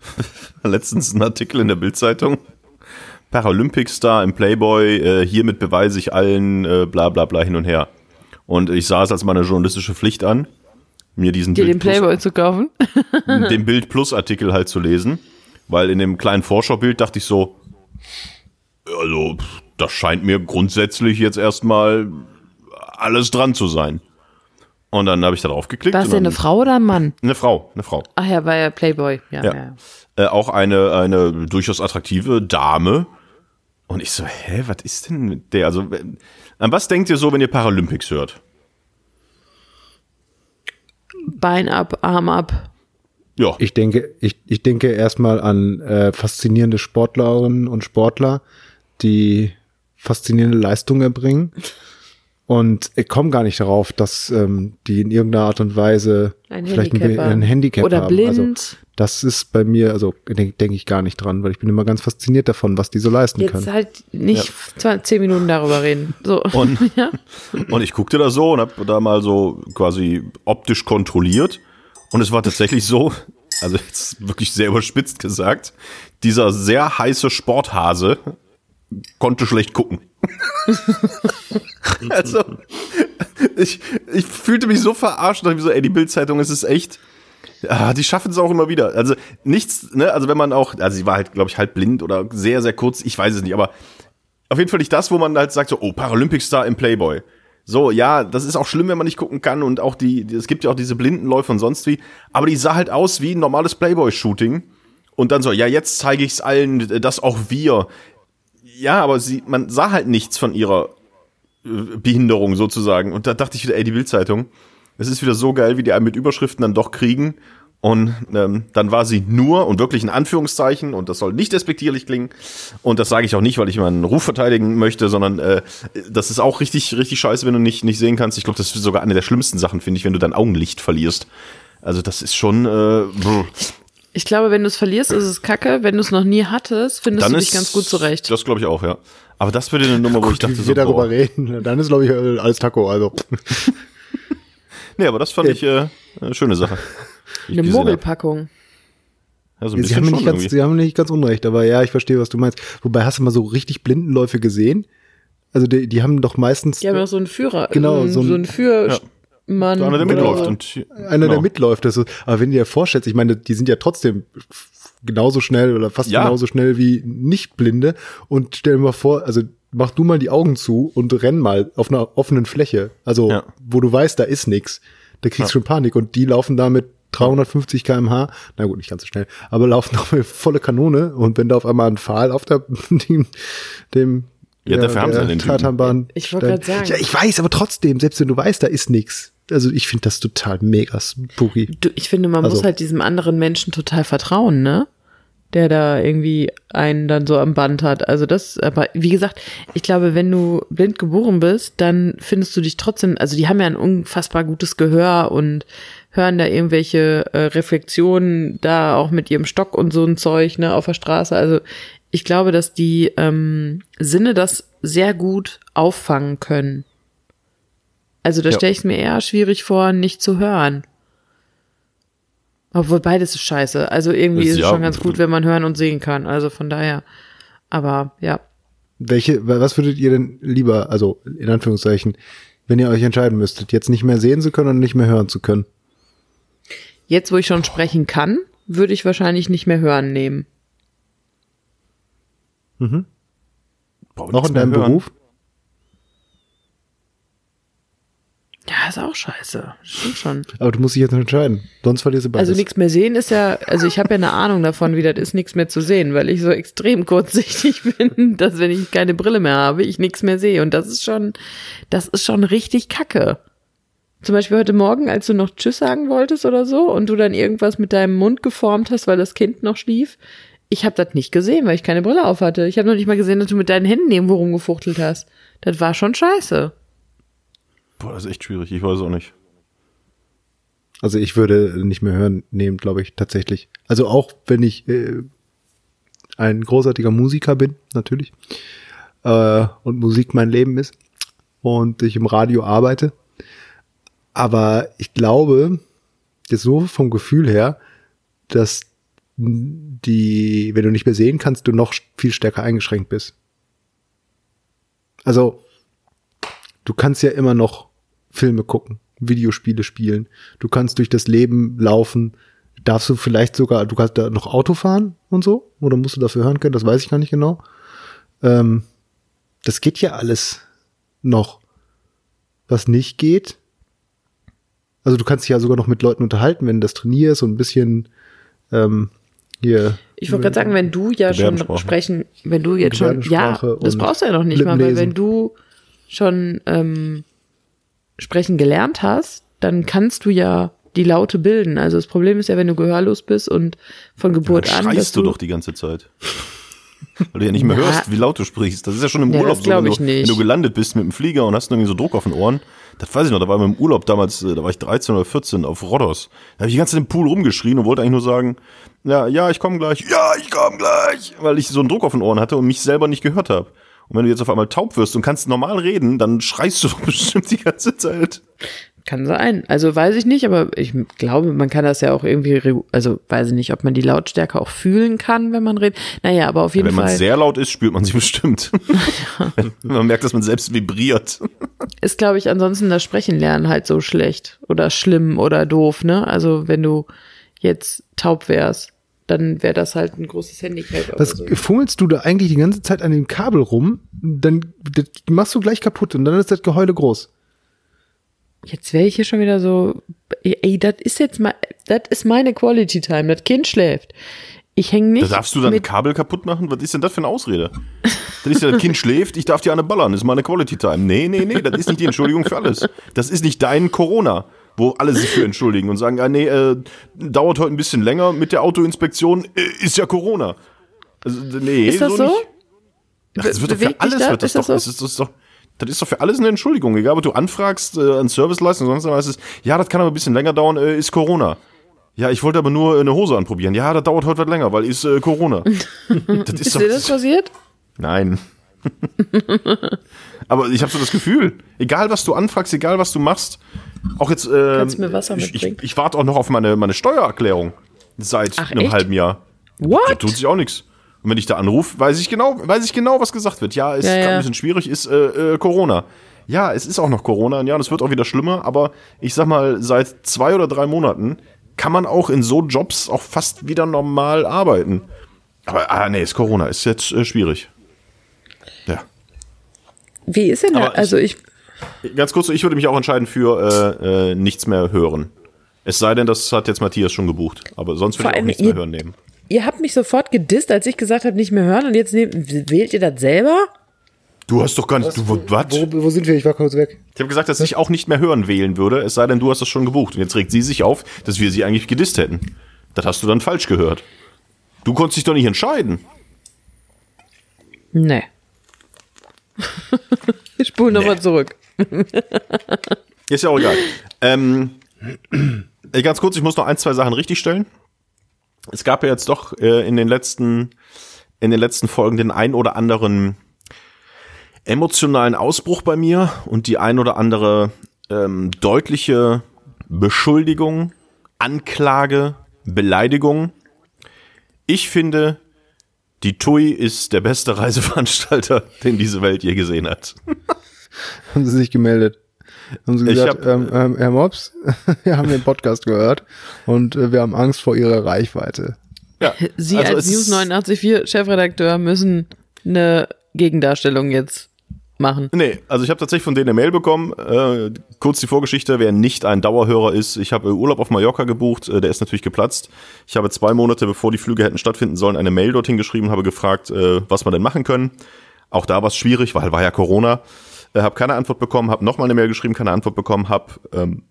Letztens ein Artikel in der Bildzeitung. Paralympic-Star im Playboy, äh, hiermit beweise ich allen, äh, bla bla bla hin und her. Und ich sah es als meine journalistische Pflicht an, mir diesen Dir Bild den Playboy Plus, zu kaufen? den Bild Plus Artikel halt zu lesen, weil in dem kleinen Vorschaubild dachte ich so, also das scheint mir grundsätzlich jetzt erstmal alles dran zu sein. Und dann habe ich da drauf geklickt. War es denn eine Frau oder ein Mann? Eine Frau, eine Frau. Ach ja, war ja Playboy. Ja, ja. ja. Äh, auch eine, eine durchaus attraktive Dame. Und ich so, hä, was ist denn mit der? Also, an was denkt ihr so, wenn ihr Paralympics hört? Bein ab, Arm ab. Ja. Ich denke, ich, ich denke erstmal an äh, faszinierende Sportlerinnen und Sportler, die faszinierende Leistungen erbringen. Und ich komme gar nicht darauf, dass ähm, die in irgendeiner Art und Weise ein vielleicht Handicap ein, ein Handicap oder haben. blind. Also, das ist bei mir, also denke denk ich gar nicht dran, weil ich bin immer ganz fasziniert davon, was die so leisten Jetzt können. Jetzt halt nicht ja. zehn Minuten darüber reden. So. Und, ja. und ich guckte da so und habe da mal so quasi optisch kontrolliert. Und es war tatsächlich so, also jetzt wirklich sehr überspitzt gesagt, dieser sehr heiße Sporthase konnte schlecht gucken. also, ich, ich fühlte mich so verarscht, dachte ich so, ey, die Bildzeitung, es ist echt. Ah, die schaffen es auch immer wieder. Also nichts, ne, also wenn man auch, also sie war halt, glaube ich, halb blind oder sehr, sehr kurz, ich weiß es nicht, aber auf jeden Fall nicht das, wo man halt sagt, so, oh, Paralympic-Star im Playboy. So, ja, das ist auch schlimm, wenn man nicht gucken kann und auch die, es gibt ja auch diese Blindenläufe und sonst wie, aber die sah halt aus wie ein normales Playboy-Shooting. Und dann so, ja, jetzt zeige ich es allen, dass auch wir ja, aber sie, man sah halt nichts von ihrer äh, Behinderung sozusagen. Und da dachte ich wieder, ey, die Bildzeitung, es ist wieder so geil, wie die einen mit Überschriften dann doch kriegen. Und ähm, dann war sie nur und wirklich in Anführungszeichen, und das soll nicht despektierlich klingen, und das sage ich auch nicht, weil ich meinen Ruf verteidigen möchte, sondern äh, das ist auch richtig, richtig scheiße, wenn du nicht, nicht sehen kannst. Ich glaube, das ist sogar eine der schlimmsten Sachen, finde ich, wenn du dein Augenlicht verlierst. Also das ist schon, äh, ich glaube, wenn du es verlierst, ist es kacke. Wenn du es noch nie hattest, findest dann du dich ganz gut zurecht. Das glaube ich auch, ja. Aber das würde eine Nummer, wo Gut, ich dachte, wie wir darüber boah. reden, dann ist, glaube ich, alles Taco, also. nee, aber das fand ich äh, eine schöne Sache. Eine Mogelpackung. Ja, so sie, haben nicht ganz, sie haben nicht ganz unrecht, aber ja, ich verstehe, was du meinst. Wobei, hast du mal so richtig Blindenläufe gesehen? Also die, die haben doch meistens. Die haben doch so einen Führer. Genau, so, so einen Führer. Ja. Mann. So einer, der mitläuft. Und, einer, genau. der mitläuft. Das ist, aber wenn du dir vorstellst, ich meine, die sind ja trotzdem genauso schnell oder fast ja. genauso schnell wie Nichtblinde. Und stell dir mal vor, also mach du mal die Augen zu und renn mal auf einer offenen Fläche. Also, ja. wo du weißt, da ist nix. Da kriegst du ja. schon Panik. Und die laufen da mit 350 kmh, na gut, nicht ganz so schnell, aber laufen noch mit volle Kanone. Und wenn da auf einmal ein Pfahl auf der, dem, dem ja, dafür haben sie den Tatanbahn. Ich wollte gerade sagen. Ja, ich weiß, aber trotzdem, selbst wenn du weißt, da ist nix. Also ich finde das total mega spooky. Du, ich finde, man also. muss halt diesem anderen Menschen total vertrauen, ne? Der da irgendwie einen dann so am Band hat. Also das, aber wie gesagt, ich glaube, wenn du blind geboren bist, dann findest du dich trotzdem, also die haben ja ein unfassbar gutes Gehör und hören da irgendwelche äh, Reflexionen da auch mit ihrem Stock und so ein Zeug, ne, auf der Straße. Also ich glaube, dass die ähm, Sinne das sehr gut auffangen können. Also da ja. stelle ich es mir eher schwierig vor, nicht zu hören. Obwohl beides ist scheiße. Also irgendwie ist, ist es schon ganz gut, wenn man hören und sehen kann. Also von daher. Aber ja. Welche, was würdet ihr denn lieber, also in Anführungszeichen, wenn ihr euch entscheiden müsstet, jetzt nicht mehr sehen zu können und nicht mehr hören zu können? Jetzt, wo ich schon sprechen kann, würde ich wahrscheinlich nicht mehr hören nehmen. Mhm. Noch in deinem Beruf? Ja, ist auch scheiße. Stimmt schon. Aber du musst dich jetzt entscheiden. Sonst verlierst du beides. Also nichts mehr sehen ist ja, also ich habe ja eine Ahnung davon, wie das ist, nichts mehr zu sehen, weil ich so extrem kurzsichtig bin, dass wenn ich keine Brille mehr habe, ich nichts mehr sehe. Und das ist schon, das ist schon richtig kacke. Zum Beispiel heute Morgen, als du noch Tschüss sagen wolltest oder so und du dann irgendwas mit deinem Mund geformt hast, weil das Kind noch schlief. Ich habe das nicht gesehen, weil ich keine Brille auf hatte. Ich habe noch nicht mal gesehen, dass du mit deinen Händen irgendwo rumgefuchtelt hast. Das war schon scheiße. Boah, das ist echt schwierig. Ich weiß auch nicht. Also ich würde nicht mehr hören nehmen, glaube ich, tatsächlich. Also auch wenn ich äh, ein großartiger Musiker bin, natürlich, äh, und Musik mein Leben ist und ich im Radio arbeite. Aber ich glaube, jetzt so vom Gefühl her, dass die, wenn du nicht mehr sehen kannst, du noch viel stärker eingeschränkt bist. Also, du kannst ja immer noch Filme gucken, Videospiele spielen. Du kannst durch das Leben laufen. Darfst du vielleicht sogar, du kannst da noch Auto fahren und so? Oder musst du dafür hören können? Das weiß ich gar nicht genau. Ähm, das geht ja alles noch. Was nicht geht, also du kannst dich ja sogar noch mit Leuten unterhalten, wenn du das trainierst und ein bisschen ähm, hier. Ich wollte gerade sagen, wenn du ja schon sprechen, wenn du jetzt schon, ja, das brauchst du ja noch nicht mal, weil wenn du schon ähm, sprechen gelernt hast, dann kannst du ja die Laute bilden. Also das Problem ist ja, wenn du gehörlos bist und von Geburt ja, an. Schreist du, du doch die ganze Zeit. Weil du ja nicht mehr Na, hörst, wie laut du sprichst. Das ist ja schon im ja, Urlaub so, wenn du, wenn du, gelandet bist mit dem Flieger und hast irgendwie so Druck auf den Ohren. Das weiß ich noch, da war ich im Urlaub damals, äh, da war ich 13 oder 14 auf Rhodos. Da habe ich die ganze Zeit im Pool rumgeschrien und wollte eigentlich nur sagen, ja, ja, ich komme gleich, ja, ich komme gleich, weil ich so einen Druck auf den Ohren hatte und mich selber nicht gehört habe. Und wenn du jetzt auf einmal taub wirst und kannst normal reden, dann schreist du doch bestimmt die ganze Zeit. Kann sein. Also weiß ich nicht, aber ich glaube, man kann das ja auch irgendwie, also weiß ich nicht, ob man die Lautstärke auch fühlen kann, wenn man redet. Naja, aber auf jeden ja, wenn Fall. Wenn man sehr laut ist, spürt man sie bestimmt. man merkt, dass man selbst vibriert. Ist, glaube ich, ansonsten das Sprechen lernen halt so schlecht oder schlimm oder doof, ne? Also wenn du jetzt taub wärst, dann wäre das halt ein großes Handicap. Was so. fummelst du da eigentlich die ganze Zeit an dem Kabel rum? Dann machst du gleich kaputt und dann ist das Geheule groß. Jetzt wäre ich hier schon wieder so, ey, das ist jetzt mal, das ist meine Quality Time. Das Kind schläft. Ich hänge nicht. Da darfst du dann ein Kabel kaputt machen? Was ist denn das für eine Ausrede? Das ist ja, das Kind schläft, ich darf dir eine ballern, das ist meine Quality Time. Nee, nee, nee, das ist nicht die Entschuldigung für alles. Das ist nicht dein Corona, wo alle sich für entschuldigen und sagen, ah, nee, äh, dauert heute ein bisschen länger mit der Autoinspektion, äh, ist ja Corona. Also, nee, ist das so? so? Ach, das wird doch für alles, wird das, das doch, so? das ist, das ist doch, das ist doch für alles eine Entschuldigung. Egal, ob du anfragst äh, an Serviceleistung, sonst was ist, ja, das kann aber ein bisschen länger dauern, äh, ist Corona. Ja, ich wollte aber nur eine Hose anprobieren. Ja, das dauert heute was länger, weil ist äh, Corona. das ist, ist doch, dir das passiert? Nein. aber ich habe so das Gefühl, egal was du anfragst, egal was du machst, auch jetzt. Äh, Kannst du mir Wasser mitbringen? Ich, ich, ich warte auch noch auf meine, meine Steuererklärung seit Ach, einem echt? halben Jahr. What? Da tut sich auch nichts. Und wenn ich da anrufe, weiß ich genau, weiß ich genau, was gesagt wird. Ja, ist ja, ja. ein bisschen schwierig, ist äh, äh, Corona. Ja, es ist auch noch Corona und ja, das wird auch wieder schlimmer, aber ich sag mal, seit zwei oder drei Monaten kann man auch in so Jobs auch fast wieder normal arbeiten. Aber ah, nee, ist Corona, ist jetzt äh, schwierig. Wie ist denn da? Also ich. Ganz kurz, ich würde mich auch entscheiden für äh, äh, nichts mehr hören. Es sei denn, das hat jetzt Matthias schon gebucht. Aber sonst würde ich auch nichts mehr hören nehmen ihr habt mich sofort gedisst, als ich gesagt habe, nicht mehr hören und jetzt nehmt, wählt ihr das selber? Du hast doch gar nicht. Was? Du, wo, wo, wo, sind wir? Ich war kurz weg. Ich habe gesagt, dass ich auch nicht mehr hören wählen würde, es sei denn, du hast das schon gebucht. Und jetzt regt sie sich auf, dass wir sie eigentlich gedisst hätten. Das hast du dann falsch gehört. Du konntest dich doch nicht entscheiden. Nee. Ich spule nochmal nee. zurück. Ist ja auch egal. Ähm, ganz kurz, ich muss noch ein, zwei Sachen richtigstellen es gab ja jetzt doch äh, in den letzten in den letzten Folgen den ein oder anderen emotionalen Ausbruch bei mir und die ein oder andere ähm, deutliche Beschuldigung, Anklage, Beleidigung. Ich finde, die TUI ist der beste Reiseveranstalter, den diese Welt je gesehen hat. Haben Sie sich gemeldet? Haben sie Ich gesagt, hab- ähm, ähm, Herr Mops, wir haben den Podcast gehört und äh, wir haben Angst vor Ihrer Reichweite. Ja, Sie also als News ist- 89.4 Chefredakteur müssen eine Gegendarstellung jetzt machen. Nee, also ich habe tatsächlich von denen eine Mail bekommen. Äh, kurz die Vorgeschichte, wer nicht ein Dauerhörer ist, ich habe äh, Urlaub auf Mallorca gebucht, äh, der ist natürlich geplatzt. Ich habe zwei Monate, bevor die Flüge hätten stattfinden sollen, eine Mail dorthin geschrieben, habe gefragt, äh, was wir denn machen können. Auch da war es schwierig, weil war ja Corona. Äh, habe keine Antwort bekommen, habe nochmal eine Mail geschrieben, keine Antwort bekommen, habe ähm,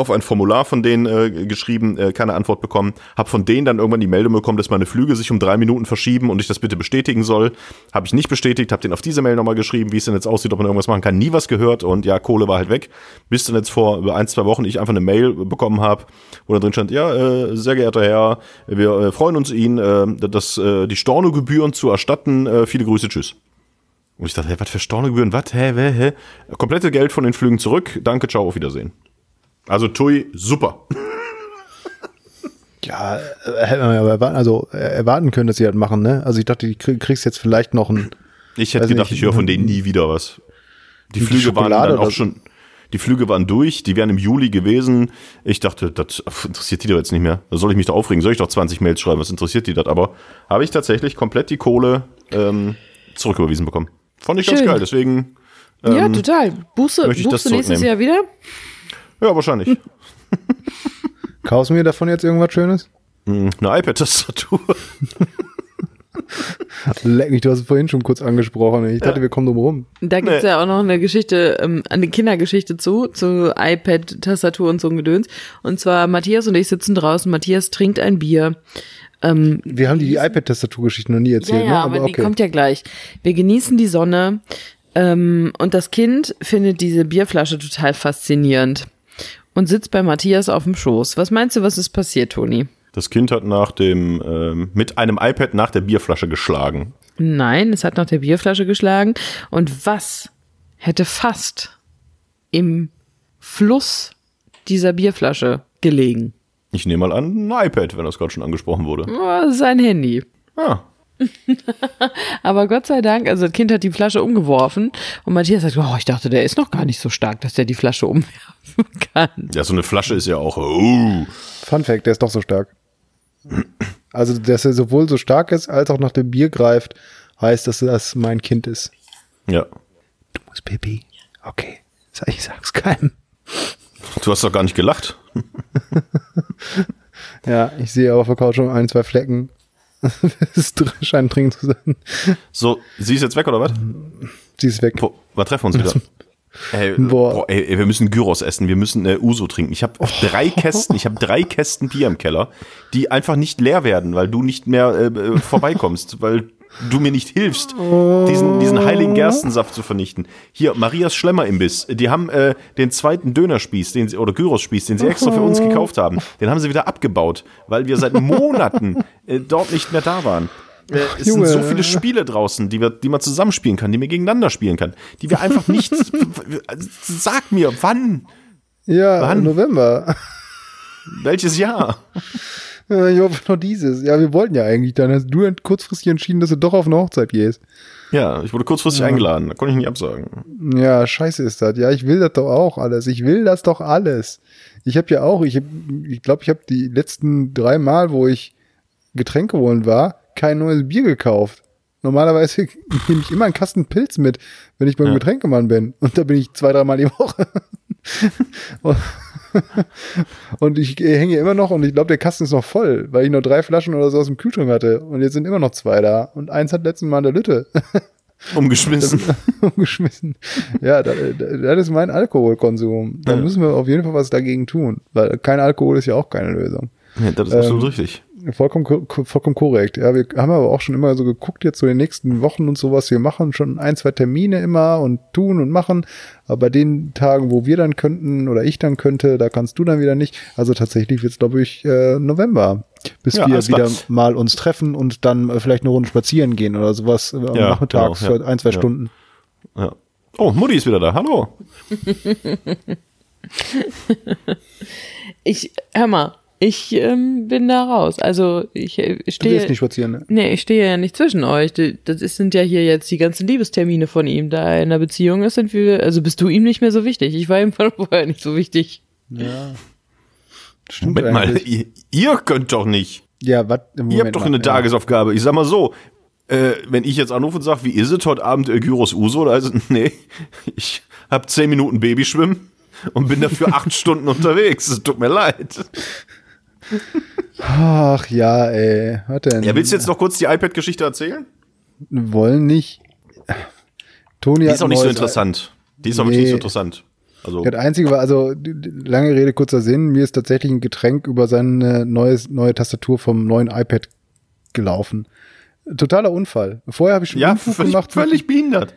auf ein Formular von denen äh, geschrieben, äh, keine Antwort bekommen, habe von denen dann irgendwann die Meldung bekommen, dass meine Flüge sich um drei Minuten verschieben und ich das bitte bestätigen soll. Habe ich nicht bestätigt, habe denen auf diese Mail nochmal geschrieben, wie es denn jetzt aussieht, ob man irgendwas machen kann. Nie was gehört und ja, Kohle war halt weg. Bis dann jetzt vor ein, zwei Wochen ich einfach eine Mail bekommen habe, wo da drin stand, ja, äh, sehr geehrter Herr, wir äh, freuen uns Ihnen, äh, das, äh, die Stornogebühren zu erstatten. Äh, viele Grüße, tschüss. Und ich dachte, hä, was für Stornogebühren, was, hä, hä, hä? Komplette Geld von den Flügen zurück, danke, ciao, auf Wiedersehen. Also Tui, super. Ja, äh, hätte man ja aber erwarten, also äh, erwarten können, dass sie das machen, ne? Also ich dachte, du krieg, kriegst jetzt vielleicht noch ein, Ich hätte gedacht, nicht, ich höre von denen nie wieder was. Die Die Flüge waren Schokolade dann auch schon, die Flüge waren durch, die wären im Juli gewesen. Ich dachte, das interessiert die doch jetzt nicht mehr. Da soll ich mich da aufregen? Soll ich doch 20 Mails schreiben? Was interessiert die das? Aber habe ich tatsächlich komplett die Kohle ähm, zurücküberwiesen bekommen. Fand ich ganz Schön. geil, deswegen, ja, ähm, total. Du, möchte ich buchst du nächstes. Jahr wieder? Ja, wahrscheinlich. kaufst du mir davon jetzt irgendwas Schönes? Hm, Eine iPad-Tastatur. Leck mich, du hast es vorhin schon kurz angesprochen. Ich dachte, wir kommen drum rum. Da gibt's Nee. ja auch noch eine Geschichte, ähm, eine Kindergeschichte zu, zu iPad, Tastatur und so ein Gedöns. Und zwar Matthias und ich sitzen draußen. Matthias trinkt ein Bier. Ähm, Wir haben die, die iPad-Tastaturgeschichte noch nie ja, erzählt, ja, ne? aber, die kommt ja gleich. Wir genießen die Sonne. Ähm, und das Kind findet diese Bierflasche total faszinierend. Und sitzt bei Matthias auf dem Schoß. Was meinst du, was ist passiert, Toni? Das Kind hat nach dem, ähm, mit einem iPad nach der Bierflasche geschlagen. Nein, es hat nach der Bierflasche geschlagen. Und was hätte fast im Fluss dieser Bierflasche gelegen? Ich nehme mal an, ein iPad, wenn das gerade schon angesprochen wurde. Oh, sein Handy. Ah, Aber Gott sei Dank, also das Kind hat die Flasche umgeworfen und Matthias sagt, oh, ich dachte, der ist noch gar nicht so stark, dass der die Flasche umwerfen kann. ja, so eine Flasche ist ja auch, uh, Fun Fact, der ist doch so stark. Also, dass er sowohl so stark ist, als auch nach dem Bier greift, heißt, dass das mein Kind ist. ja. Du musst Pipi. Okay. Ich sag's keinem. Du hast doch gar nicht gelacht. Ja, ich sehe auf der Couch schon ein, zwei Flecken. Es scheint dringend zu sein. So, sie ist jetzt weg oder was? Sie ist weg. Boah, wir treffen uns wieder. Ey, Boah. boah, ey, wir müssen Gyros essen, wir müssen äh, Uso trinken. Ich habe drei Kästen, ich habe drei Kästen Bier im Keller, die einfach nicht leer werden, weil du nicht mehr äh, äh, vorbeikommst, weil du mir nicht hilfst, diesen, diesen heiligen Gerstensaft zu vernichten. Hier, Marias Schlemmer-Imbiss, die haben äh, den zweiten Dönerspieß, den sie, oder Gyros-Spieß, den sie extra für uns gekauft haben, den haben sie wieder abgebaut, weil wir seit Monaten äh, dort nicht mehr da waren. Äh, es Junge. sind so viele Spiele draußen, die, wir, die man zusammenspielen kann, die man gegeneinander spielen kann, die wir einfach nicht. Sag mir, wann? Ja, Wann? November. Welches Jahr? Ja, Ich hoffe noch dieses. Ja, wir wollten ja eigentlich. Dann hast du kurzfristig entschieden, dass du doch auf eine Hochzeit gehst. Ja, ich wurde kurzfristig eingeladen, da konnte ich nicht absagen. Ja, scheiße ist das. Ja, ich will das doch auch alles. Ich will das doch alles. Ich habe ja auch, ich glaube, ich, glaub, ich habe die letzten drei Mal, wo ich Getränke holen war, kein neues Bier gekauft. Normalerweise nehme ich immer einen Kasten Pilz mit, wenn ich beim Ja. Getränkemann bin. Und da bin ich zwei, dreimal die Woche. Und- ich hänge immer noch und ich glaube, der Kasten ist noch voll, weil ich nur drei Flaschen oder so aus dem Kühlschrank hatte. Und jetzt sind immer noch zwei da. Und eins hat letzten Mal in der Lütte. Umgeschmissen. umgeschmissen. Ja, das, das ist mein Alkoholkonsum. Da Ja. müssen wir auf jeden Fall was dagegen tun, weil kein Alkohol ist ja auch keine Lösung. Ja, das ist absolut richtig. Vollkommen, ko- vollkommen korrekt. Ja, wir haben aber auch schon immer so geguckt jetzt so in den nächsten Wochen und sowas. Wir machen schon ein, zwei Termine immer und tun und machen. Aber bei den Tagen, wo wir dann könnten oder ich dann könnte, da kannst du dann wieder nicht. Also tatsächlich wird es, glaube ich, äh, November, bis Ja, wir wieder mal uns treffen und dann äh, vielleicht eine Runde spazieren gehen oder sowas äh, am Ja, Nachmittag genau, ja. für ein, zwei Ja. Stunden. Ja. Oh, Mutti ist wieder da. Hallo. Ich, hör mal, Ich ähm, bin da raus. Also ich äh, Du stehe. willst nicht spazieren, ne? Nee, ich stehe ja nicht zwischen euch. Das sind ja hier jetzt die ganzen Liebestermine von ihm. Da er in einer Beziehung ist, sind wir, also bist du ihm nicht mehr so wichtig. Ich war ihm von vorher nicht so wichtig. Ja. Stimmt Moment mal, ihr, ihr könnt doch nicht. Ja, was? Ihr habt doch eine Tagesaufgabe. Ich sag mal so, äh, wenn ich jetzt anrufe und sage, wie ist es heute Abend äh, Gyros Uso, da ist es, nee, ich hab zehn Minuten Babyschwimmen und bin dafür acht Stunden unterwegs. Es tut mir leid. Ach ja, ey. Was denn? Ja, willst du jetzt noch kurz die iPad-Geschichte erzählen? Wollen nicht. Toni Die ist auch nicht so interessant. Die ist auch wirklich nicht so interessant. Also, Das Einzige war, also lange Rede, kurzer Sinn, mir ist tatsächlich ein Getränk über seine neues, neue Tastatur vom neuen iPad gelaufen. Totaler Unfall. Vorher habe ich schon ja, völlig, gemacht. völlig behindert.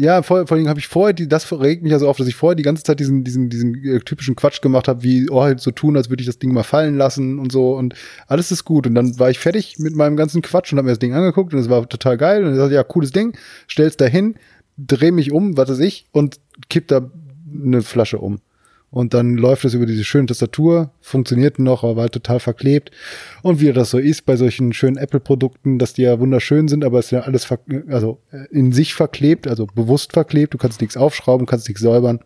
Ja, vor, vor allem habe ich vorher, die, das regt mich also auf, dass ich vorher die ganze Zeit diesen, diesen, diesen äh, typischen Quatsch gemacht habe, wie, oh, halt so tun, als würde ich das Ding mal fallen lassen und so und alles ist gut. Und dann war ich fertig mit meinem ganzen Quatsch und habe mir das Ding angeguckt und es war total geil. Und ich dachte, ja, cooles Ding, stell's da hin, dreh mich um, was weiß ich, und kipp da eine Flasche um. Und dann läuft es über diese schöne Tastatur, funktioniert noch, aber war halt total verklebt. Und wie das so ist bei solchen schönen Apple-Produkten, dass die ja wunderschön sind, aber es ist ja alles also äh, in sich verklebt, also bewusst verklebt. Du kannst nichts aufschrauben, kannst nichts säubern.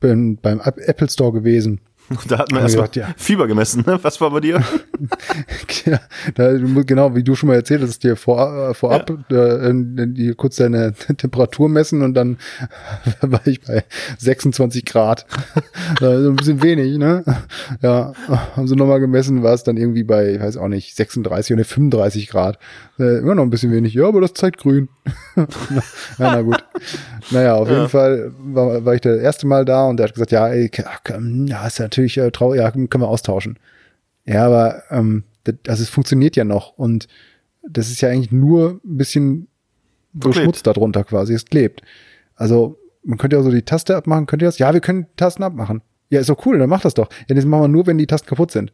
Bin beim App- Apple Store gewesen. Da hat man erstmal ja. Fieber gemessen, ne? Was war bei dir? ja, da, du musst- genau, wie du schon mal erzählt hast, dir vor, äh, vorab äh, äh, die kurz deine Temperatur messen und dann war ich bei 26 Grad. Da ist ein bisschen wenig, ne? Ja, haben sie nochmal gemessen, war es dann irgendwie bei, ich weiß auch nicht, 36 oder 35 Grad. Äh, immer noch ein bisschen wenig, ja, aber das zeigt grün. ja, na gut. Naja, auf jeden Fall war, war ich das erste Mal da und der hat gesagt, ja, ey, ja, ist natürlich äh, traurig, ja, können wir austauschen. Ja, aber ähm, das, also es funktioniert ja noch und das ist ja eigentlich nur ein bisschen so Verklebt. Schmutz darunter quasi, es klebt. Also man könnte ja so die Taste abmachen, könnt ihr das? Ja, wir können Tasten abmachen. Ja, ist doch cool, dann macht das doch. Ja, das machen wir nur, wenn die Tasten kaputt sind.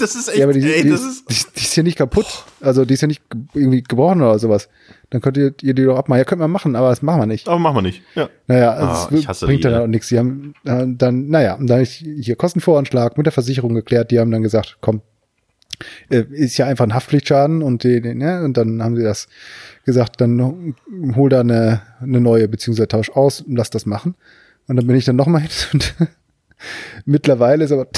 Das ist echt, ja, aber die, ey, die, das ist, die, die ist ja nicht kaputt. Also die ist ja nicht ge- irgendwie gebrochen oder sowas. Dann könnt ihr, ihr die doch abmachen. Ja, könnt man machen, aber das machen wir nicht. aber machen wir nicht. Ja. Naja, Ah, es ich hasse bringt dann ey. auch nichts. Die haben äh, dann, naja, und dann hab ich hier Kostenvoranschlag mit der Versicherung geklärt. Die haben dann gesagt, komm, äh, ist ja einfach ein Haftpflichtschaden und die, die, ne, und dann haben sie das gesagt, dann hol da eine, eine neue beziehungsweise tausch aus und lass das machen. Und dann bin ich dann nochmal hin und mittlerweile ist aber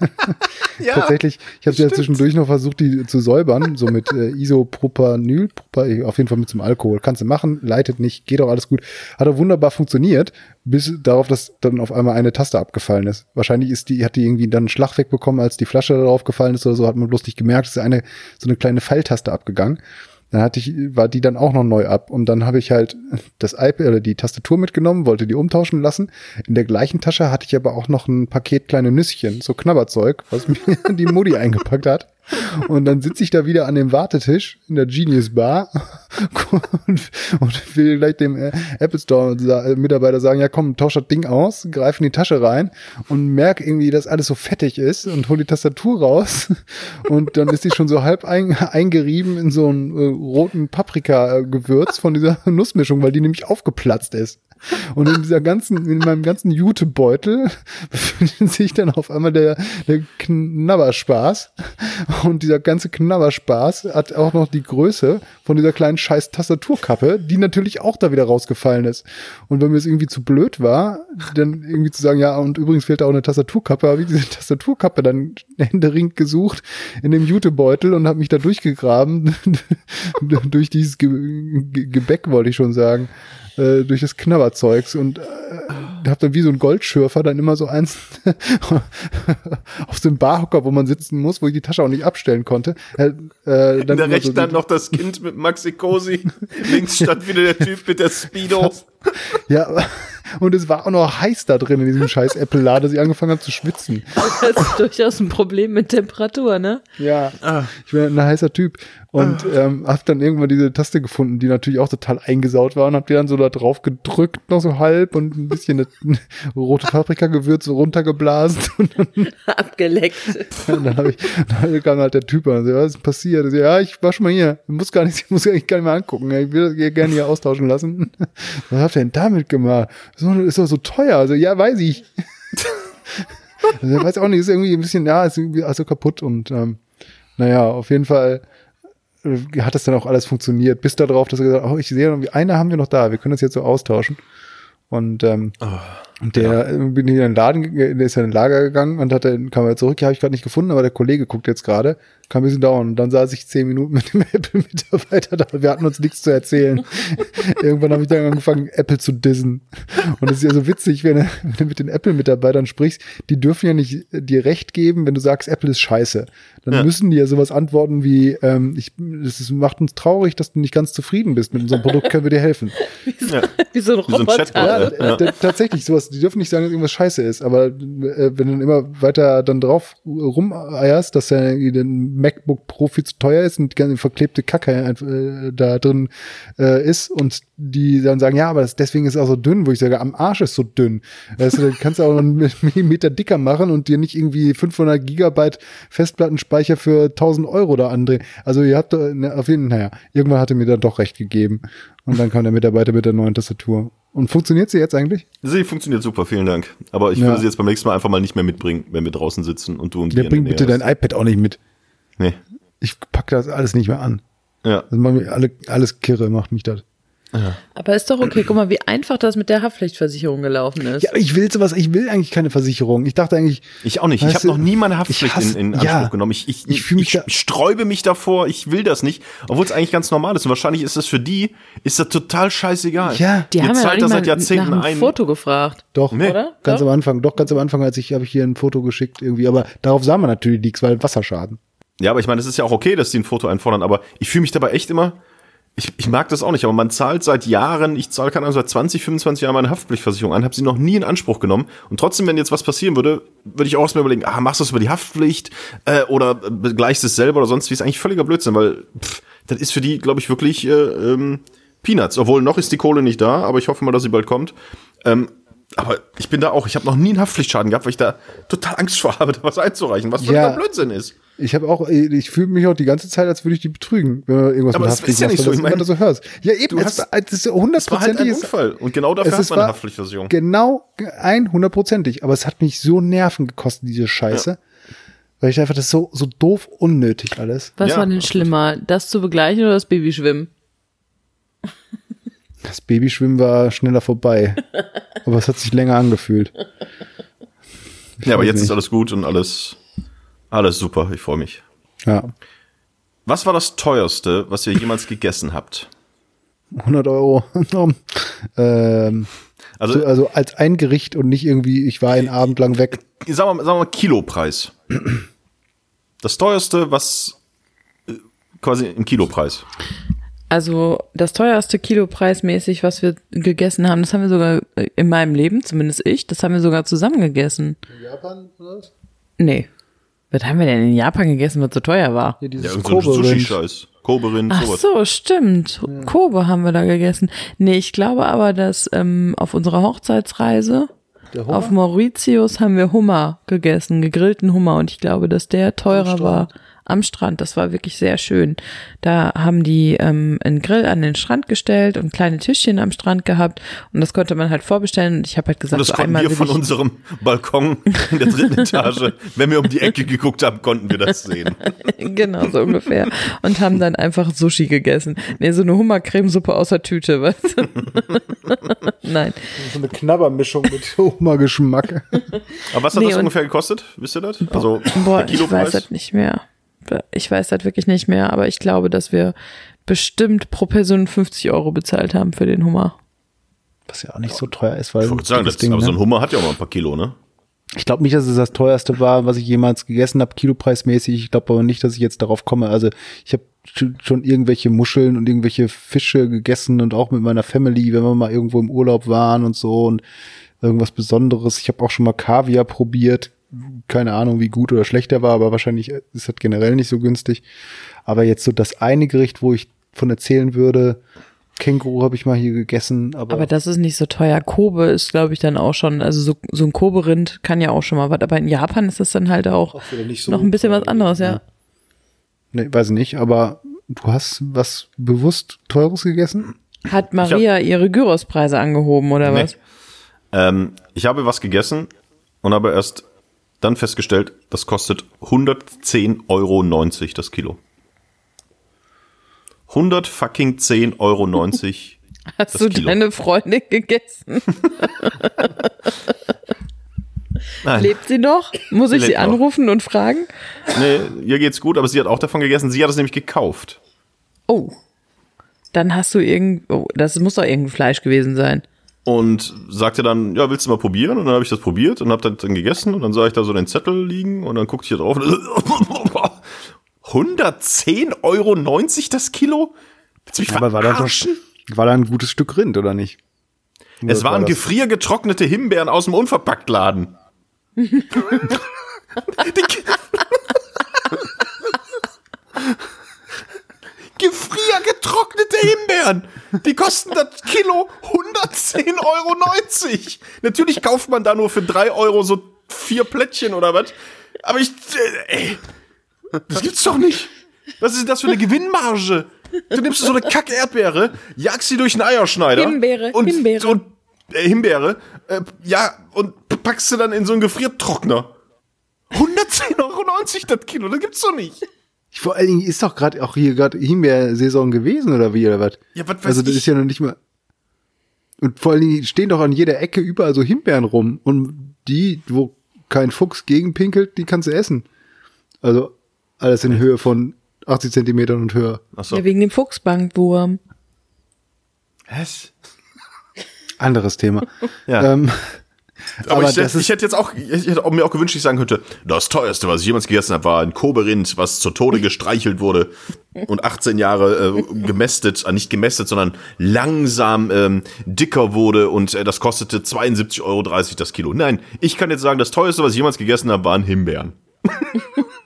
ja. tatsächlich, ich habe ja stimmt. zwischendurch noch versucht, die zu säubern, so mit äh, Isopropanyl, Propa- auf jeden Fall mit zum Alkohol. Kannst du machen, leitet nicht, geht auch alles gut. Hat auch wunderbar funktioniert, bis darauf, dass dann auf einmal eine Taste abgefallen ist. Wahrscheinlich ist die, hat die irgendwie dann einen Schlag wegbekommen, als die Flasche darauf gefallen ist oder so, hat man bloß nicht gemerkt, es ist eine, so eine kleine Pfeiltaste abgegangen. Dann hatte ich, war die dann auch noch neu ab und dann habe ich halt das iPad oder die Tastatur mitgenommen, wollte die umtauschen lassen. In der gleichen Tasche hatte ich aber auch noch ein Paket kleine Nüsschen, so Knabberzeug, was mir die Mutti eingepackt hat. Und dann sitze ich da wieder an dem Wartetisch in der Genius Bar und, und will gleich dem äh, Apple Store sa- Mitarbeiter sagen, ja komm, tausch das Ding aus, greif in die Tasche rein und merk irgendwie, dass alles so fettig ist und hol die Tastatur raus und dann ist die schon so halb ein, eingerieben in so einen äh, roten Paprika-Gewürz von dieser Nussmischung, weil die nämlich aufgeplatzt ist. Und in dieser ganzen, in meinem ganzen Jutebeutel befindet sich dann auf einmal der, der Knabberspaß. Und dieser ganze Knabberspaß hat auch noch die Größe von dieser kleinen scheiß Tastaturkappe, die natürlich auch da wieder rausgefallen ist. Und wenn mir es irgendwie zu blöd war, dann irgendwie zu sagen, ja, und übrigens fehlt da auch eine Tastaturkappe, habe ich diese Tastaturkappe dann händeringend gesucht in dem Jutebeutel und habe mich da durchgegraben durch dieses Ge Ge Gebäck, wollte ich schon sagen äh, durch das Knabberzeugs und äh, hab dann wie so ein Goldschürfer dann immer so eins auf so einem Barhocker, wo man sitzen muss, wo ich die Tasche auch nicht abstellen konnte. Äh, äh, dann In der rechten so Hand noch das Kind mit Maxi Cosi. Links stand wieder der Typ mit der Speedo. Ja, und es war auch noch heiß da drin in diesem scheiß Apple-Laden, dass ich angefangen habe zu schwitzen. Das ist durchaus ein Problem mit Temperatur, ne? Ja, ich bin ein heißer Typ. Und ähm, hab dann irgendwann diese Taste gefunden, die natürlich auch total eingesaut war und hab die dann so da drauf gedrückt, noch so halb und ein bisschen das rote Paprikagewürz so runtergeblasen. Und dann, Abgeleckt. und dann, hab ich, dann kam halt der Typ an und so, was ist passiert? Ich so, ja, ich war schon mal hier. Ich muss gar nicht, ich muss eigentlich gar nicht mehr angucken. Ich will das hier gerne hier austauschen lassen. Was habt ihr denn damit gemacht? So, ist doch so teuer. Also, ja, weiß ich. Also, ich weiß auch nicht, ist irgendwie ein bisschen, ja, ist irgendwie also kaputt und ähm, naja, auf jeden Fall äh, hat das dann auch alles funktioniert, bis darauf, dass er gesagt hat, oh, ich sehe eine haben wir noch da, wir können das jetzt so austauschen. Und ähm, oh, der ja. Äh, bin in den Laden, der ist ja in den Lager gegangen und hat dann kam er zurück, ja, habe ich gerade nicht gefunden, aber der Kollege guckt jetzt gerade kann ein bisschen dauern. Und dann saß ich zehn Minuten mit dem Apple-Mitarbeiter da. Wir hatten uns nichts zu erzählen. Irgendwann habe ich dann angefangen, Apple zu dissen. Und es ist ja so witzig, wenn, wenn du mit den Apple-Mitarbeitern sprichst, die dürfen ja nicht dir recht geben, wenn du sagst, Apple ist scheiße. Dann ja. müssen die ja sowas antworten wie, ähm, ich, es macht uns traurig, dass du nicht ganz zufrieden bist mit unserem Produkt, können wir dir helfen. wie, so, ja. wie so ein Roboter. So ein ja, ja. Tatsächlich, sowas, die dürfen nicht sagen, dass irgendwas scheiße ist, aber äh, wenn du dann immer weiter dann drauf rumeierst, dass er den MacBook Pro viel zu teuer ist und die verklebte Kacke äh, da drin äh, ist und die dann sagen, ja, aber das, deswegen ist es auch so dünn, wo ich sage, am Arsch ist so dünn. Weißt du, kannst du auch einen Millimeter dicker machen und dir nicht irgendwie 500 Gigabyte Festplattenspeicher für 1000 Euro da andrehen. Also ihr habt ne, auf jeden Fall, naja, irgendwann hatte mir dann doch recht gegeben. Und dann kam der Mitarbeiter mit der neuen Tastatur. Und funktioniert sie jetzt eigentlich? Sie funktioniert super, vielen Dank. Aber ich ja. würde sie jetzt beim nächsten Mal einfach mal nicht mehr mitbringen, wenn wir draußen sitzen und du und Ja, bring bitte dein iPad auch nicht mit. Nee. Ich packe das alles nicht mehr an. Ja. Das macht mich alle, alles kirre, macht mich das. Ja. Aber ist doch okay. Guck mal, wie einfach das mit der Haftpflichtversicherung gelaufen ist. Ja, ich will sowas. Ich will eigentlich keine Versicherung. Ich dachte eigentlich. Ich auch nicht. Ich habe noch nie meine Haftpflicht hasse, in, in, Anspruch ja, genommen. Ich, ich, ich, mich ich sträube mich davor. Ich will das nicht, obwohl es eigentlich ganz normal ist. Und wahrscheinlich ist das für die ist das total scheißegal. Ja, die Ihr haben ja da seit Jahrzehnten nach einem ein Foto gefragt. Doch, nee. oder? Ganz doch? am Anfang. Doch ganz am Anfang, als ich habe ich hier ein Foto geschickt irgendwie. Aber darauf sah man natürlich nichts, weil Wasserschaden. Ja, aber ich meine, es ist ja auch okay, dass die ein Foto einfordern. Aber ich fühle mich dabei echt immer ich, ich mag das auch nicht, aber man zahlt seit Jahren, ich zahle keine Ahnung, seit 20, 25 Jahren meine Haftpflichtversicherung an, habe sie noch nie in Anspruch genommen. Und trotzdem, wenn jetzt was passieren würde, würde ich auch erstmal überlegen, ah, machst du das über die Haftpflicht äh, oder begleichst es selber oder sonst wie, ist eigentlich völliger Blödsinn, weil pff, das ist für die, glaube ich, wirklich äh, ähm, Peanuts. Obwohl noch ist die Kohle nicht da, aber ich hoffe mal, dass sie bald kommt. Ähm, aber ich bin da auch, ich habe noch nie einen Haftpflichtschaden gehabt, weil ich da total Angst vor habe, da was einzureichen, was völliger ja. Blödsinn ist. Ich habe auch, ich fühle mich auch die ganze Zeit, als würde ich die betrügen, wenn man irgendwas aber mit Haftpflicht ist ja nicht so, ich meine, so hörst. Ja, eben, du hast, es, ist hundertprozentig. Halt ein Unfall und genau dafür hat man eine Haftpflichtversicherung. Genau, ein hundertprozentig, aber es hat mich so Nerven gekostet, diese Scheiße. Ja. Weil ich einfach das so, so doof unnötig alles. Was ja, war denn schlimmer, das zu begleichen oder das Babyschwimmen? Das Babyschwimmen war schneller vorbei. aber es hat sich länger angefühlt. Ich ja, aber jetzt nicht. ist alles gut und alles alles super, ich freue mich. Ja. Was war das teuerste, was ihr jemals gegessen habt? 100 Euro. ähm, also, also als ein Gericht und nicht irgendwie, ich war einen Abend lang weg. Sagen wir, mal, sagen wir mal Kilopreis. Das teuerste, was äh, quasi im Kilopreis. Also das teuerste Kilopreismäßig, was wir gegessen haben, das haben wir sogar in meinem Leben, zumindest ich, das haben wir sogar zusammen gegessen. In Japan oder was? Nee. Was haben wir denn in Japan gegessen, was so teuer war? Ja, dieses ja, so Sushi-Scheiß. Kobe-Rind, Ach sowas. so, stimmt. Ja. Kobe haben wir da gegessen. Nee, ich glaube aber, dass ähm, auf unserer Hochzeitsreise auf Mauritius haben wir Hummer gegessen, gegrillten Hummer. Und ich glaube, dass der teurer war am Strand. Das war wirklich sehr schön. Da haben die ähm, einen Grill an den Strand gestellt und kleine Tischchen am Strand gehabt und das konnte man halt vorbestellen. Und ich habe halt gesagt, und das so konnten wir von unserem Balkon in der dritten Etage, wenn wir um die Ecke geguckt haben, konnten wir das sehen. genau, so ungefähr. Und haben dann einfach Sushi gegessen. Nee, so eine Hummercremesuppe aus der Tüte, weißt du? Nein. So eine Knabbermischung mit Hummergeschmack. Aber was hat nee, das ungefähr gekostet? Wisst ihr das? Also, boah, ich weiß das nicht mehr ich weiß das wirklich nicht mehr, aber ich glaube, dass wir bestimmt pro Person 50 Euro bezahlt haben für den Hummer. Was ja auch nicht so teuer ist, weil. Ich wollte sagen, das Ding, aber ne? so ein Hummer hat ja auch mal ein paar Kilo, ne? Ich glaube nicht, dass es das teuerste war, was ich jemals gegessen habe, kilopreismäßig. Ich glaube aber nicht, dass ich jetzt darauf komme. Also ich habe schon irgendwelche Muscheln und irgendwelche Fische gegessen und auch mit meiner Family, wenn wir mal irgendwo im Urlaub waren und so und irgendwas Besonderes. Ich habe auch schon mal Kaviar probiert keine Ahnung, wie gut oder schlecht er war, aber wahrscheinlich ist das generell nicht so günstig. Aber jetzt so das eine Gericht, wo ich von erzählen würde, Känguru habe ich mal hier gegessen, aber. Aber das ist nicht so teuer. Kobe ist, glaube ich, dann auch schon, also so, so ein Kobe-Rind kann ja auch schon mal was, aber in Japan ist das dann halt auch, auch so noch ein bisschen was anderes, ja. Nee, weiß ich nicht, aber du hast was bewusst Teures gegessen? Hat Maria hab, ihre Gyrospreise angehoben oder nee. was? Ähm, ich habe was gegessen und habe erst Dann festgestellt, das kostet 110,90 Euro das Kilo. 100 fucking 10,90 Euro. Hast das du Kilo. deine Freundin gegessen? Nein. Lebt sie noch? Muss ich Sie sie lebt noch. anrufen und fragen? Nee, ihr geht's gut, aber sie hat auch davon gegessen. Sie hat es nämlich gekauft. Oh. Dann hast du irgend. Oh, das muss doch irgendein Fleisch gewesen sein. Und sagte dann, ja, willst du mal probieren? Und dann habe ich das probiert und habe dann, dann gegessen und dann sah ich da so den Zettel liegen und dann guckte ich hier drauf. 110,90 Euro das Kilo? Willst du mich Aber war verarschen? doch, war da ein gutes Stück Rind, oder nicht? Es Oder waren das- gefriergetrocknete Himbeeren aus dem Unverpacktladen. Gefriergetrocknete Himbeeren. Die kosten das Kilo 110,90 Euro. Natürlich kauft man da nur für 3 Euro so vier Plättchen oder was. Aber ich, äh, ey, das gibt's doch nicht. Was ist denn das für eine Gewinnmarge? Du nimmst so eine Kack-Erdbeere, jagst sie durch einen Eierschneider. Himbeere, und, Himbeere. Und, äh, Himbeere. Äh, ja, und packst sie dann in so einen Gefriertrockner. 110,90 Euro das Kilo, das gibt's doch nicht. Vor allen Dingen ist doch gerade auch hier gerade Himbeersaison gewesen, oder wie, oder was? Ja, was weiß Also das ich. ist ja noch nicht mal. Und vor allen Dingen stehen doch an jeder Ecke überall so Himbeeren rum. Und die, wo kein Fuchs gegenpinkelt, die kannst du essen. Also alles in Höhe von 80 Zentimetern und höher. Achso. Ja, wegen dem Fuchsbankwurm. Was? Anderes Thema. Ja. Ähm, Aber, aber ich, das ich hätte jetzt auch, ich hätte auch mir auch gewünscht, ich sagen könnte, das teuerste, was ich jemals gegessen habe, war ein Koberind, was zu Tode gestreichelt wurde und 18 Jahre äh, gemästet, äh, nicht gemästet, sondern langsam ähm, dicker wurde und äh, das kostete 72,30 Euro das Kilo. Nein, ich kann jetzt sagen, das teuerste, was ich jemals gegessen habe, waren Himbeeren.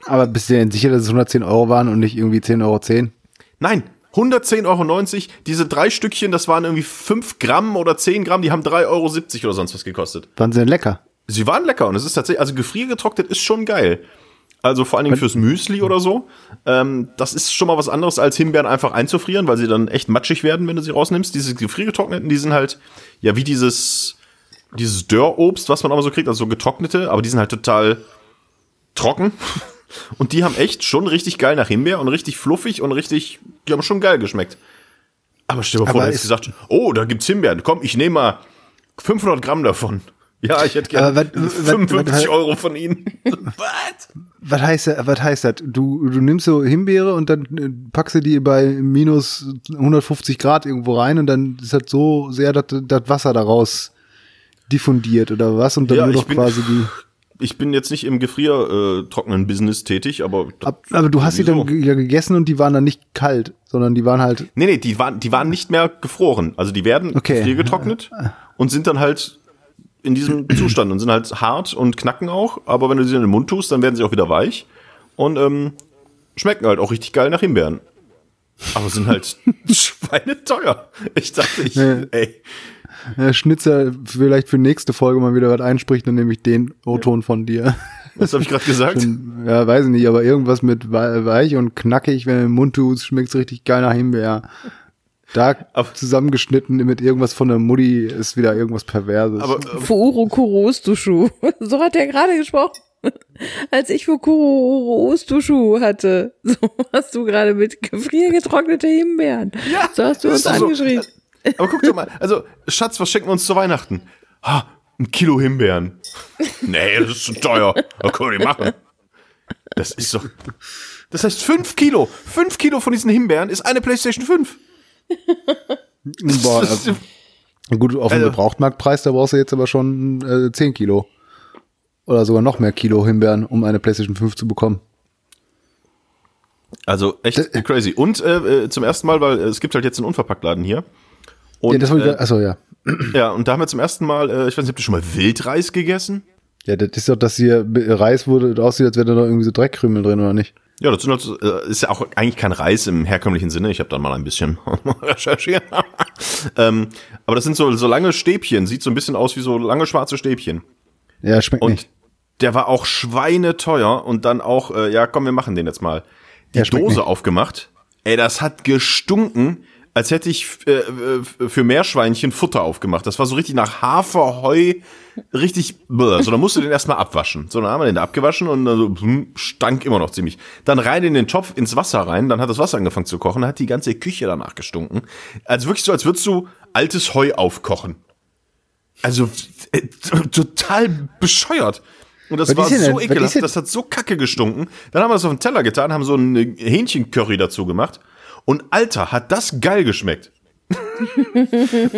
aber bist du denn sicher, dass es 110 Euro waren und nicht irgendwie 10,10 Euro? 10? Nein, 110,90 Euro. Diese drei Stückchen, das waren irgendwie 5 Gramm oder 10 Gramm, die haben 3,70 Euro oder sonst was gekostet. Waren sie denn lecker? Sie waren lecker und es ist tatsächlich, also gefriergetrocknet ist schon geil. Also vor allen Dingen fürs Müsli oder so. Ähm, das ist schon mal was anderes, als Himbeeren einfach einzufrieren, weil sie dann echt matschig werden, wenn du sie rausnimmst. Diese gefriergetrockneten, die sind halt, ja, wie dieses, dieses Dörrobst, was man aber so kriegt, also so getrocknete, aber die sind halt total trocken. Und die haben echt schon richtig geil nach Himbeer und richtig fluffig und richtig, die haben schon geil geschmeckt. Aber stell dir mal vor, du hättest gesagt, oh, da gibt's Himbeeren. Komm, ich nehme mal 500 Gramm davon. Ja, ich hätte gerne Aber was- was- 55 was- Euro von ihnen. Was? Was heißt das? Was heißt das? Du, du nimmst so Himbeere und dann äh, packst du die bei minus 150 Grad irgendwo rein und dann ist das so sehr, dass das Wasser daraus diffundiert oder was und dann Ja, nur noch quasi die. Ich bin jetzt nicht im gefriertrocknen Business tätig, aber. Ab, aber du hast die dann ja gegessen und die waren dann nicht kalt, sondern die waren halt. Nee, nee, die waren, die waren nicht mehr gefroren. Also die werden Okay. gefriergetrocknet und sind dann halt in diesem Zustand und sind halt hart und knacken auch. Aber wenn du sie in den Mund tust, dann werden sie auch wieder weich und ähm, schmecken halt auch richtig geil nach Himbeeren. Aber sind halt schweineteuer. Ich dachte, ich, ey, Schnitzer vielleicht für nächste Folge mal wieder was einspricht, dann nehme ich den O-Ton von dir. was habe ich gerade gesagt? ja, weiß ich nicht, aber irgendwas mit wei- weich und knackig, wenn du im Mund tust, schmeckt's richtig geil nach Himbeer. Da Aber- zusammengeschnitten mit irgendwas von der Mutti ist wieder irgendwas Perverses. Aber äh, Fuuro Kurostushu. So hat er gerade gesprochen. Als ich Fukuro Ostushu hatte. So hast du gerade mit gefriergetrocknete Himbeeren. Ja, so hast du das uns so. angeschrieben. Aber guck doch mal, also, Schatz, was schenken wir uns zu Weihnachten? Ha, ein Kilo Himbeeren. Nee, das ist zu teuer. Was können wir nicht machen? Das ist doch. Das heißt, fünf Kilo. Fünf Kilo von diesen Himbeeren ist eine PlayStation 5. Boah, Das ist- also, gut, auf dem Also- Gebrauchtmarktpreis, da brauchst du jetzt aber schon äh, 10 Kilo. Oder sogar noch mehr Kilo Himbeeren, um eine PlayStation 5 zu bekommen. Also echt crazy. Und äh, äh, zum ersten Mal, weil äh, es gibt halt jetzt einen Unverpacktladen hier. Und, ja, das wollte ich, äh, achso, ja. ja, und da haben wir zum ersten Mal, äh, ich weiß nicht, habt ihr schon mal Wildreis gegessen? Ja, das ist doch, dass hier Reis wurde, aussieht, als wäre da noch irgendwie so Dreckkrümel drin, oder nicht? Ja, das halt, äh, ist ja auch eigentlich kein Reis im herkömmlichen Sinne. Ich habe da mal ein bisschen recherchiert. ähm, aber das sind so, so lange Stäbchen. Sieht so ein bisschen aus wie so lange schwarze Stäbchen. Ja, schmeckt Und nicht. der war auch schweineteuer. Und dann auch, äh, ja, komm, wir machen den jetzt mal. Die Ja, Dose nicht. aufgemacht. Ey, das hat gestunken. Als hätte ich äh, äh, für Meerschweinchen Futter aufgemacht. Das war so richtig nach Haferheu, richtig, bläh. so dann musst du den erstmal abwaschen. So, dann haben wir den abgewaschen und dann so, hm, stank immer noch ziemlich. Dann rein in den Topf, ins Wasser rein, dann hat das Wasser angefangen zu kochen, dann hat die ganze Küche danach gestunken. Also wirklich so, als würdest du altes Heu aufkochen. Also äh, total bescheuert. Und das war so ekelhaft, das hat so kacke gestunken. Dann haben wir das auf den Teller getan, haben so ein Hähnchencurry dazu gemacht. Und Alter, hat das geil geschmeckt.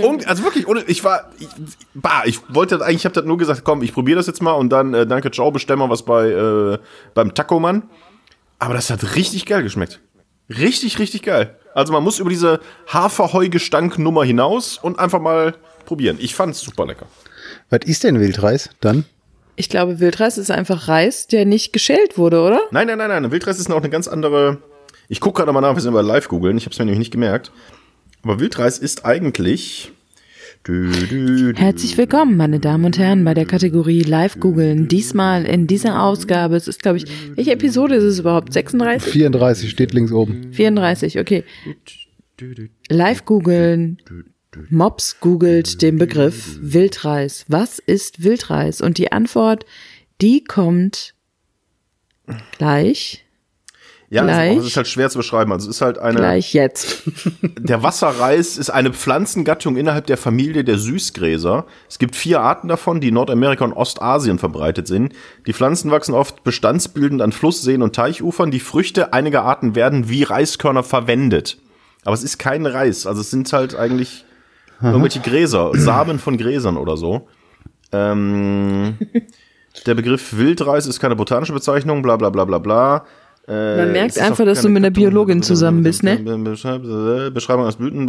und, also wirklich, ohne, ich war, ich, bah, ich wollte eigentlich, ich habe das nur gesagt, komm, ich probiere das jetzt mal und dann, äh, danke, ciao, bestell mal was bei, äh, beim Taco-Mann. Aber das hat richtig geil geschmeckt. Richtig, richtig geil. Also man muss über diese Haferheugestank-Nummer hinaus und einfach mal probieren. Ich fand's super lecker. Was ist denn Wildreis dann? Ich glaube, Wildreis ist einfach Reis, der nicht geschält wurde, oder? Nein, nein, nein, nein. Wildreis ist auch eine ganz andere. Ich gucke gerade mal nach, wir sind mal live googeln. Ich habe es mir nämlich nicht gemerkt. Aber Wildreis ist eigentlich. Herzlich willkommen, meine Damen und Herren, bei der Kategorie Live googeln. Diesmal in dieser Ausgabe, es ist, glaube ich, welche Episode ist es überhaupt? 36? 34 steht links oben. 34, okay. Live googeln. Mops googelt den Begriff Wildreis. Was ist Wildreis? Und die Antwort, die kommt gleich. Ja, gleich, es ist halt schwer zu beschreiben. Also es ist halt eine. Gleich jetzt. der Wasserreis ist eine Pflanzengattung innerhalb der Familie der Süßgräser. Es gibt vier Arten davon, die in Nordamerika und Ostasien verbreitet sind. Die Pflanzen wachsen oft bestandsbildend an Flussseen und Teichufern. Die Früchte einiger Arten werden wie Reiskörner verwendet. Aber es ist kein Reis. Also es sind halt eigentlich irgendwelche Gräser, Samen von Gräsern oder so. Ähm, der Begriff Wildreis ist keine botanische Bezeichnung, bla bla bla bla bla. Äh, Man merkt einfach, dass du mit einer Biologin zusammen bist, ne? Beschreibung aus Blüten.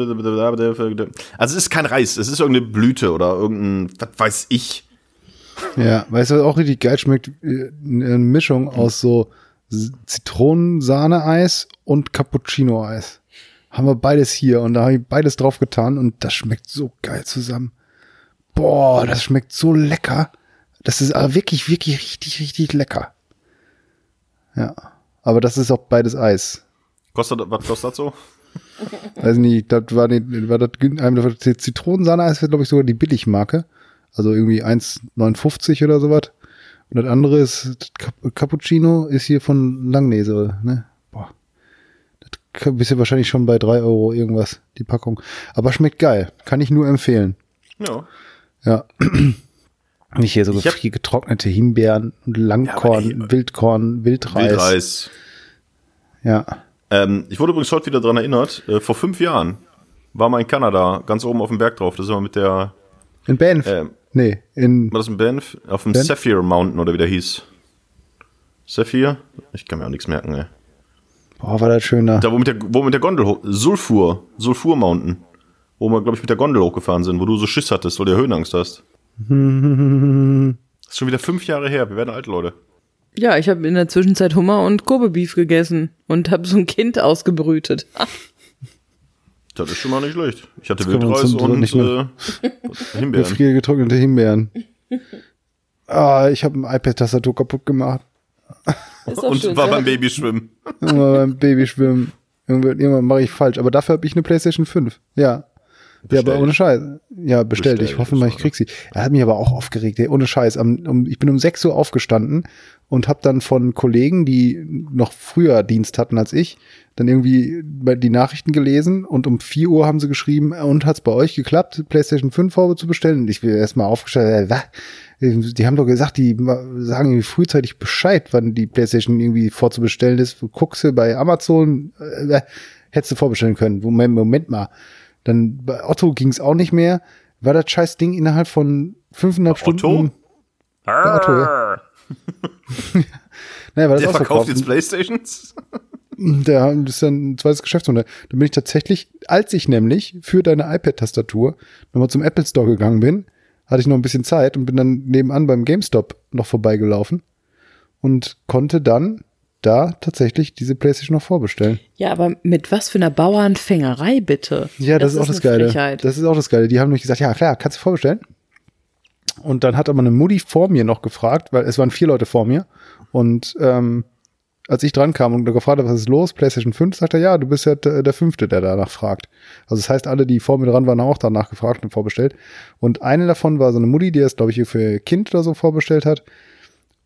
Also es ist kein Reis, es ist irgendeine Blüte oder irgendein, was weiß ich. Ja, weißt du, was auch richtig geil schmeckt? Eine Mischung aus so Zitronensahne-Eis und Cappuccino-Eis haben wir beides hier und da habe ich beides drauf getan und das schmeckt so geil zusammen. Boah, das schmeckt so lecker. Das ist aber wirklich, wirklich richtig, richtig lecker. Ja. Aber das ist auch beides Eis. Kostet, was kostet das so? Weiß nicht, das war, die, war das, das Zitronensahne-Eis glaube ich, sogar die Billigmarke. Also irgendwie 1,59 oder sowas. Und das andere ist, Cappuccino ist hier von Langnese, ne? bist du wahrscheinlich schon bei drei Euro irgendwas, die Packung. Aber schmeckt geil. Kann ich nur empfehlen. Ja. Ja. Nicht hier so hab, getrocknete Himbeeren, Langkorn, ja, ey, Wildkorn, Wildreis. Wildreis. Ja. Ähm, ich wurde übrigens heute wieder dran erinnert, äh, vor fünf Jahren war mal in Kanada, ganz oben auf dem Berg drauf. Das ist immer mit der. In Banff? Äh, nee, in. War das in Banff? Auf dem Banff? Sapphire Mountain oder wie der hieß. Sapphire? Ich kann mir auch nichts merken, ey. Boah, war das schön da. Da, wo mit der, wo mit der Gondel hoch, Sulfur, Sulfur Mountain. Wo wir, glaube ich, mit der Gondel hochgefahren sind, wo du so Schiss hattest, weil du Höhenangst hast. Das ist schon wieder fünf Jahre her, wir werden alt, Leute. Ja, ich habe in der Zwischenzeit Hummer und Kobe Beef gegessen und habe so ein Kind ausgebrütet. das ist schon mal nicht schlecht. Ich hatte Wildreis und nicht äh, Himbeeren. Gefriergetrocknete Himbeeren. Ah, ich habe ein iPad-Tastatur kaputt gemacht. und schön, war ja. beim Babyschwimmen. War beim Babyschwimmen. Irgendwann, irgendwann mache ich falsch. Aber dafür habe ich eine PlayStation 5. Ja. Bestellt. Ja, aber ohne Scheiß. Ja, bestellt. bestellt ich hoffe mal, ich krieg sie. Er hat mich aber auch aufgeregt, ey. ohne Scheiß. Um, um, ich bin um 6 Uhr aufgestanden und habe dann von Kollegen, die noch früher Dienst hatten als ich, dann irgendwie die Nachrichten gelesen und um 4 Uhr haben sie geschrieben, und hat's bei euch geklappt, PlayStation 5 zu bestellen? Und ich bin erstmal aufgestellt, äh, die haben doch gesagt, die sagen irgendwie frühzeitig Bescheid, wann die PlayStation irgendwie vorzubestellen ist. Guckst du bei Amazon, äh, hättest du vorbestellen können. Moment, Moment mal. Dann bei Otto ging es auch nicht mehr. War das scheiß Ding innerhalb von fünfeinhalb Stunden? Otto? Bei Otto, ja. naja, war das Der verkauft jetzt Playstations? Der ist dann ein zweites Geschäftsmodell. Da bin ich tatsächlich, als ich nämlich für deine iPad-Tastatur nochmal zum Apple Store gegangen bin, hatte ich noch ein bisschen Zeit und bin dann nebenan beim GameStop noch vorbeigelaufen und konnte dann da tatsächlich diese PlayStation noch vorbestellen. Ja, aber mit was für einer Bauernfängerei bitte? Ja, das, das ist auch das Geile. Frechheit. Das ist auch das Geile. Die haben nämlich gesagt, ja klar, kannst du vorbestellen. Und dann hat aber eine Mutti vor mir noch gefragt, weil es waren vier Leute vor mir und ähm, als ich dran kam und gefragt habe, was ist los, PlayStation 5, sagt er, ja, du bist ja der Fünfte, der danach fragt. Also das heißt, alle, die vor mir dran waren, haben auch danach gefragt und vorbestellt. Und eine davon war so eine Mutti, die es, glaube ich, für ihr Kind oder so vorbestellt hat.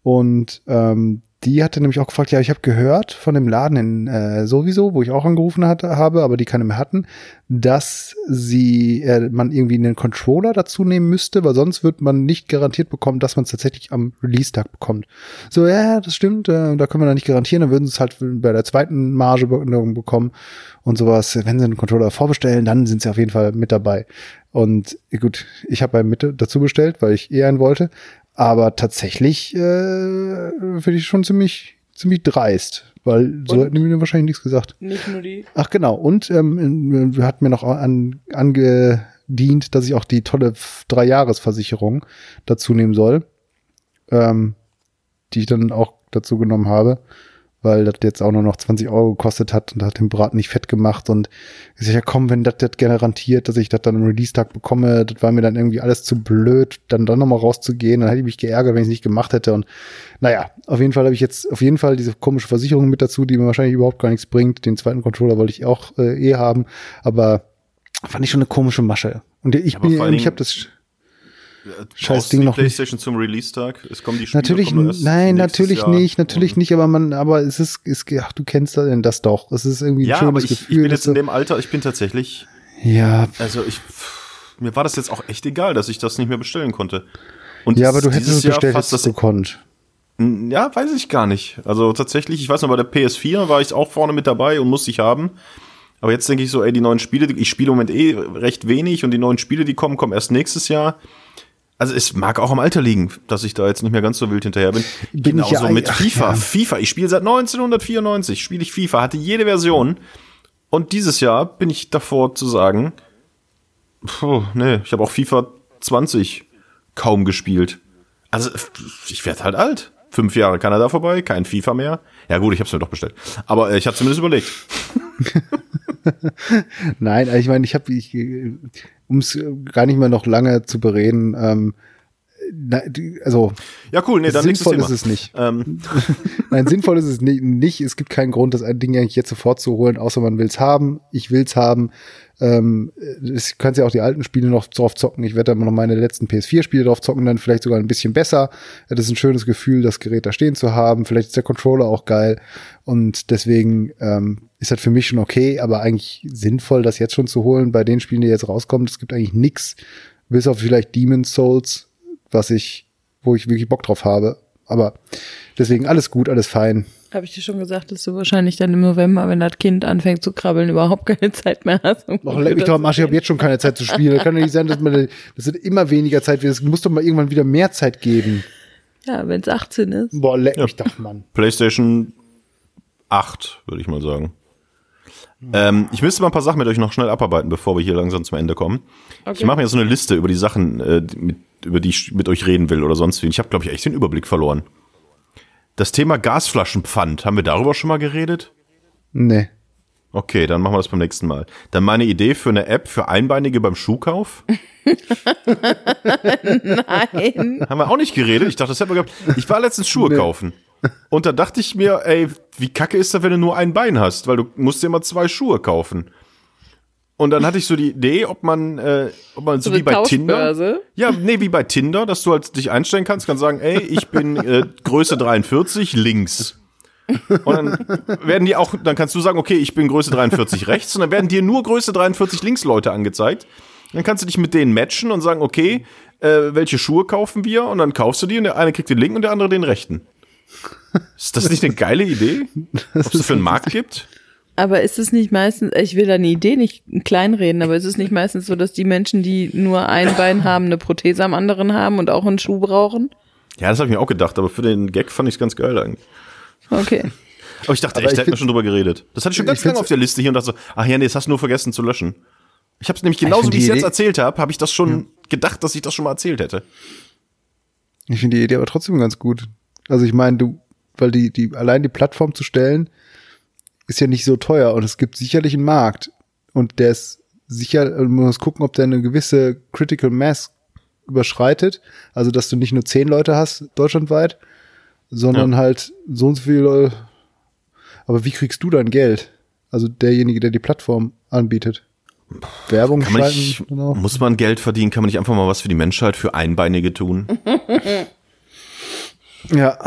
Und ähm, die hatte nämlich auch gefragt, ja, ich habe gehört von dem Laden in äh, sowieso, wo ich auch angerufen hatte, habe, aber die keine mehr hatten, dass sie äh, man irgendwie einen Controller dazu nehmen müsste, weil sonst wird man nicht garantiert bekommen, dass man es tatsächlich am Release-Tag bekommt. So, ja, das stimmt, äh, da können wir da nicht garantieren, dann würden sie es halt bei der zweiten Marge bekommen und sowas. Wenn sie einen Controller vorbestellen, dann sind sie auf jeden Fall mit dabei. Und gut, ich habe bei Mitte dazu bestellt, weil ich eher einen wollte. Aber tatsächlich äh, finde ich schon ziemlich, ziemlich dreist, weil so hätten mir wahrscheinlich nichts gesagt. Nicht nur die. Ach genau, und ähm, hat mir noch an, angedient, dass ich auch die tolle Dreijahresversicherung dazu nehmen soll, ähm, die ich dann auch dazu genommen habe weil das jetzt auch nur noch 20 Euro gekostet hat und hat den Braten nicht fett gemacht. Und ich sag ja komm, wenn das das garantiert, dass ich das dann im Release-Tag bekomme, das war mir dann irgendwie alles zu blöd, dann dann nochmal rauszugehen, dann hätte ich mich geärgert, wenn ich es nicht gemacht hätte. Und naja, auf jeden Fall habe ich jetzt auf jeden Fall diese komische Versicherung mit dazu, die mir wahrscheinlich überhaupt gar nichts bringt, den zweiten Controller wollte ich auch äh, eh haben, aber fand ich schon eine komische Masche. Und ich bin, ich habe das Scheiß Ding noch PlayStation nicht. zum Release-Tag? Es kommen die Spiele, Natürlich, nein, natürlich Jahr nicht, natürlich nicht, aber man, aber es ist, es, ach, du kennst das doch. Es ist irgendwie ein ja, schönes aber ich, Gefühl. Ich bin jetzt in dem Alter, ich bin tatsächlich. Ja. Also ich, mir war das jetzt auch echt egal, dass ich das nicht mehr bestellen konnte. Und ja, aber du hättest es bestellt, fast das gekonnt. Ja, weiß ich gar nicht. Also tatsächlich, ich weiß noch, bei der PS4 war ich auch vorne mit dabei und musste ich haben. Aber jetzt denke ich so, ey, die neuen Spiele, ich spiele im Moment eh recht wenig und die neuen Spiele, die kommen, kommen erst nächstes Jahr. Also es mag auch am Alter liegen, dass ich da jetzt nicht mehr ganz so wild hinterher bin. bin Genauso ich ja, mit FIFA. Ja. FIFA, ich spiele seit 1994, spiele ich FIFA, hatte jede Version. Und dieses Jahr bin ich davor zu sagen, puh, nee, ich habe auch FIFA 20 kaum gespielt. Also ich werde halt alt. Fünf Jahre Kanada vorbei, kein FIFA mehr. Ja gut, ich habe es mir doch bestellt. Aber äh, ich habe zumindest überlegt. Nein, ich meine, ich habe, ich, um es gar nicht mehr noch lange zu bereden, ähm, na, also ja cool, nee, dann sinnvoll ist es nicht. Ähm. Nein, sinnvoll ist es nicht. Es gibt keinen Grund, das Ding eigentlich jetzt sofort zu holen, außer man will es haben. Ich will es haben. Ähm, du kannst ja auch die alten Spiele noch drauf zocken. Ich werde da noch meine letzten PS4-Spiele drauf zocken, dann vielleicht sogar ein bisschen besser. Das ist ein schönes Gefühl, das Gerät da stehen zu haben. Vielleicht ist der Controller auch geil. Und deswegen ähm, ist das für mich schon okay, aber eigentlich sinnvoll, das jetzt schon zu holen bei den Spielen, die jetzt rauskommen. Es gibt eigentlich nix, bis auf vielleicht Demon's Souls, was ich, wo ich wirklich Bock drauf habe. Aber deswegen alles gut, alles fein. Habe ich dir schon gesagt, dass du wahrscheinlich dann im November, wenn das Kind anfängt zu krabbeln, überhaupt keine Zeit mehr hast. Um leck mich doch am Arsch, ich habe jetzt schon keine Zeit zu spielen. Das kann doch nicht sein, dass man, das wird immer weniger Zeit wird. Es muss doch mal irgendwann wieder mehr Zeit geben. Ja, wenn es 18 ist. Boah, leck mich ja. doch, Mann. PlayStation 8, würde ich mal sagen. Ähm, ich müsste mal ein paar Sachen mit euch noch schnell abarbeiten, bevor wir hier langsam zum Ende kommen. Okay. Ich mache mir jetzt so eine Liste über die Sachen, äh, mit, über die ich mit euch reden will oder sonst wie. Ich habe, glaube ich, echt den Überblick verloren. Das Thema Gasflaschenpfand, haben wir darüber schon mal geredet? Nee. Okay, dann machen wir das beim nächsten Mal. Dann meine Idee für eine App für Einbeinige beim Schuhkauf. Nein. Haben wir auch nicht geredet. Ich dachte, das hätten wir gehabt. Ich war letztens Schuhe nee. kaufen. Und da dachte ich mir, ey, wie kacke ist das, wenn du nur ein Bein hast? Weil du musst dir immer zwei Schuhe kaufen. Und dann hatte ich so die Idee, ob man, äh, ob man so, so wie bei Tinder. Ja, nee, wie bei Tinder, dass du halt dich einstellen kannst, kannst sagen, ey, ich bin äh, Größe 43 links. Und dann werden die auch, dann kannst du sagen, okay, ich bin Größe 43 rechts und dann werden dir nur Größe 43 links Leute angezeigt. Dann kannst du dich mit denen matchen und sagen, okay, äh, welche Schuhe kaufen wir? Und dann kaufst du die und der eine kriegt den linken und der andere den rechten. Ist das nicht eine geile Idee? Ob es das für einen Markt gibt? Aber ist es nicht meistens, ich will deine Idee nicht kleinreden, aber ist es nicht meistens so, dass die Menschen, die nur ein Bein haben, eine Prothese am anderen haben und auch einen Schuh brauchen? Ja, das habe ich mir auch gedacht, aber für den Gag fand ich es ganz geil eigentlich. Okay. Aber ich dachte aber echt, da hätten wir schon drüber geredet. Das hatte ich schon ganz lange auf der Liste hier und dachte so, ach ja, nee, das hast du nur vergessen zu löschen. Ich habe es nämlich genauso, wie ich es jetzt erzählt habe, habe ich das schon ja. gedacht, dass ich das schon mal erzählt hätte. Ich finde die Idee aber trotzdem ganz gut. Also ich meine, du, weil die, die, allein die Plattform zu stellen, ist ja nicht so teuer und es gibt sicherlich einen Markt und der ist sicher, man muss gucken, ob der eine gewisse Critical Mass überschreitet, also dass du nicht nur zehn Leute hast deutschlandweit, sondern ja. halt so und so viele Aber wie kriegst du dann Geld? Also derjenige, der die Plattform anbietet. Werbung Kann man nicht, genau. muss man Geld verdienen? Kann man nicht einfach mal was für die Menschheit, für Einbeinige tun? Ja,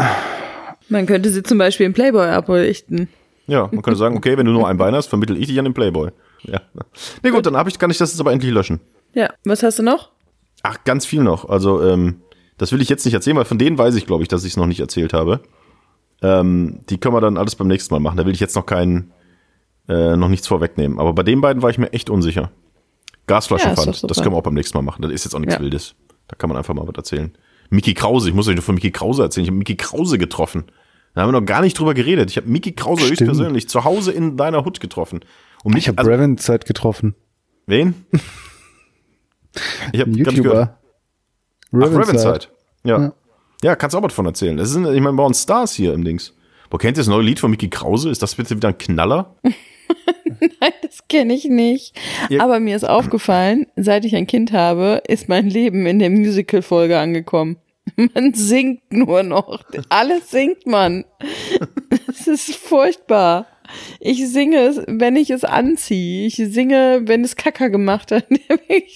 Man könnte sie zum Beispiel in Playboy ablichten. Ja, man könnte sagen, okay, wenn du nur ein Bein hast, vermittel ich dich an den Playboy. Ja. Nee, gut, dann hab ich, kann ich das jetzt aber endlich löschen. Ja, was hast du noch? Ach, ganz viel noch. Also, ähm, das will ich jetzt nicht erzählen, weil von denen weiß ich, glaube ich, dass ich es noch nicht erzählt habe. Ähm, die können wir dann alles beim nächsten Mal machen. Da will ich jetzt noch keinen, äh, noch nichts vorwegnehmen. Aber bei den beiden war ich mir echt unsicher. Ja, Gasflaschenpfand, super. das können wir auch beim nächsten Mal machen. Das ist jetzt auch nichts Ja. Wildes. Da kann man einfach mal was erzählen. Mickey Krause, ich muss euch nur von Mickey Krause erzählen. Ich habe Mickey Krause getroffen. Da haben wir noch gar nicht drüber geredet. Ich habe Mickey Krause Stimmt. höchstpersönlich zu Hause in deiner Hut getroffen. Und ich habe also, Brevin Zeit getroffen. wen? Ich habe. YouTuber. Ach, Ravenside. Ravenside. Ja. Ja. ja. kannst du auch was von erzählen. Das sind, ich meine, bei uns Stars hier im Dings. Wo kennt ihr das neue Lied von Mickey Krause? Ist das bitte wieder ein Knaller? Nein, das kenne ich nicht. Ja. Aber mir ist aufgefallen, seit ich ein Kind habe, ist mein Leben in der Musical-Folge angekommen. Man singt nur noch. Alles singt man. Es ist furchtbar. Ich singe es, wenn ich es anziehe. Ich singe, wenn es Kacker gemacht hat.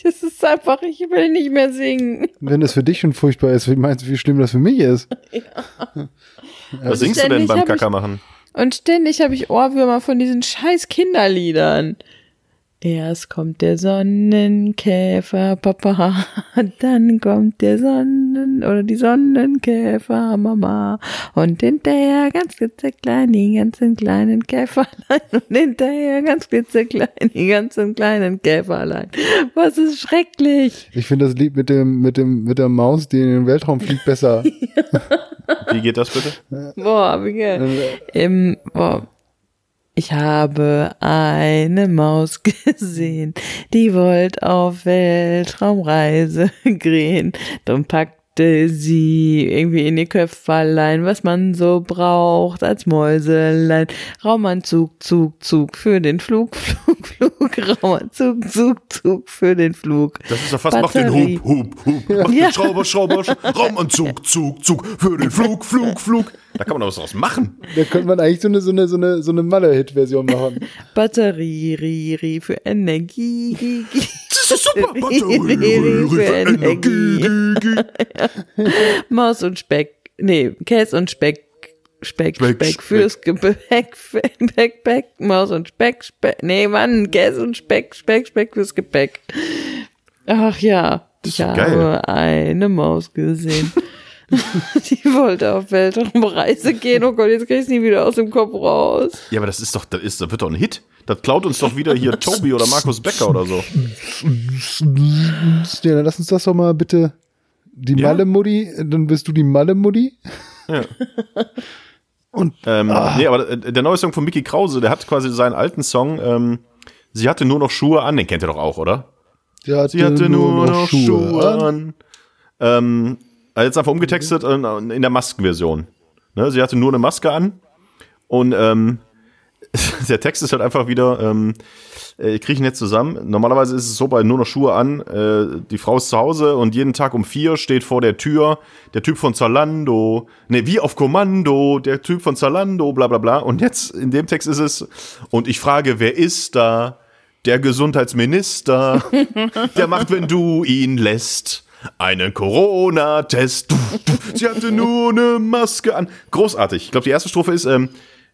Es ist einfach, ich will nicht mehr singen. Wenn das für dich schon furchtbar ist, wie meinst du, wie schlimm das für mich ist? Was singst du denn beim Kacker machen? Und ständig habe ich Ohrwürmer von diesen scheiß Kinderliedern. Erst kommt der Sonnenkäfer, Papa, dann kommt der Sonnen- oder die Sonnenkäfer, Mama, und hinterher ganz klitzeklein die ganzen kleinen Käferlein und hinterher ganz klitzeklein die ganzen kleinen Käferlein. Was ist schrecklich. Ich finde das Lied mit dem, mit dem, mit der Maus, die in den Weltraum fliegt, besser. Wie geht das bitte? Boah, wie geil. Im, boah. Ich habe eine Maus gesehen, die wollte auf Weltraumreise gehen. Drum packte sie irgendwie in ihr Köpferlein, was man so braucht als Mäuselein. Raumanzug, Zug, Zug für den Flug, Flug, Flug. Raumanzug, Zug, Zug für den Flug. Das ist doch fast, mach den Batterie. Hub, Hub, Hub. Mach Ja. den Schrauber, Schrauber, Sch- Raumanzug, Zug, Zug. Für den Flug, Flug, Flug. Da kann man doch was draus machen. Da könnte man eigentlich so eine, so eine, so eine, so eine Malle-Hit-Version machen. Batterie, ri, ri für Energie. gi, gi. Das ist super. Batterie für Energie. Maus und Speck. Nee, Käse und Speck. Speck, Speck, Speck, fürs Gepäck, Speck, Speck, Maus und Speck, Speck. Nee, Mann, Käse und Speck, Speck, Speck fürs Gepäck. Ach ja, ich habe geil. eine Maus gesehen. Die wollte auf Weltraumreise gehen. Oh Gott, jetzt krieg ich nie wieder aus dem Kopf raus. Ja, aber das ist doch, das ist, das wird doch ein Hit. Das klaut uns doch wieder hier Tobi oder Markus Becker oder so. Ja, dann lass uns das doch mal bitte. Die Ja. Malle-Mutti, dann bist du die Malle-Mutti. Ja. Und Ähm, Nee, aber äh, der neue Song von Mickey Krause, der hat quasi seinen alten Song, ähm, Sie hatte nur noch Schuhe an, den kennt ihr doch auch, oder? sie hatte, Sie hatte nur, noch Schuhe an. Ähm, also jetzt einfach umgetextet äh, in der Maskenversion. Ne, sie hatte nur eine Maske an und ähm, der Text ist halt einfach wieder, ähm, äh, ich kriege ihn jetzt zusammen. Normalerweise ist es so bei nur noch Schuhe an, äh, die Frau ist zu Hause und jeden Tag um vier steht vor der Tür der Typ von Zalando, ne, wie auf Kommando, der Typ von Zalando, bla bla bla. Und jetzt in dem Text ist es, und ich frage, wer ist da? Der Gesundheitsminister, der macht, wenn du ihn lässt. Einen Corona-Test. Sie hatte nur eine Maske an. Großartig. Ich glaube, die erste Strophe ist, ähm,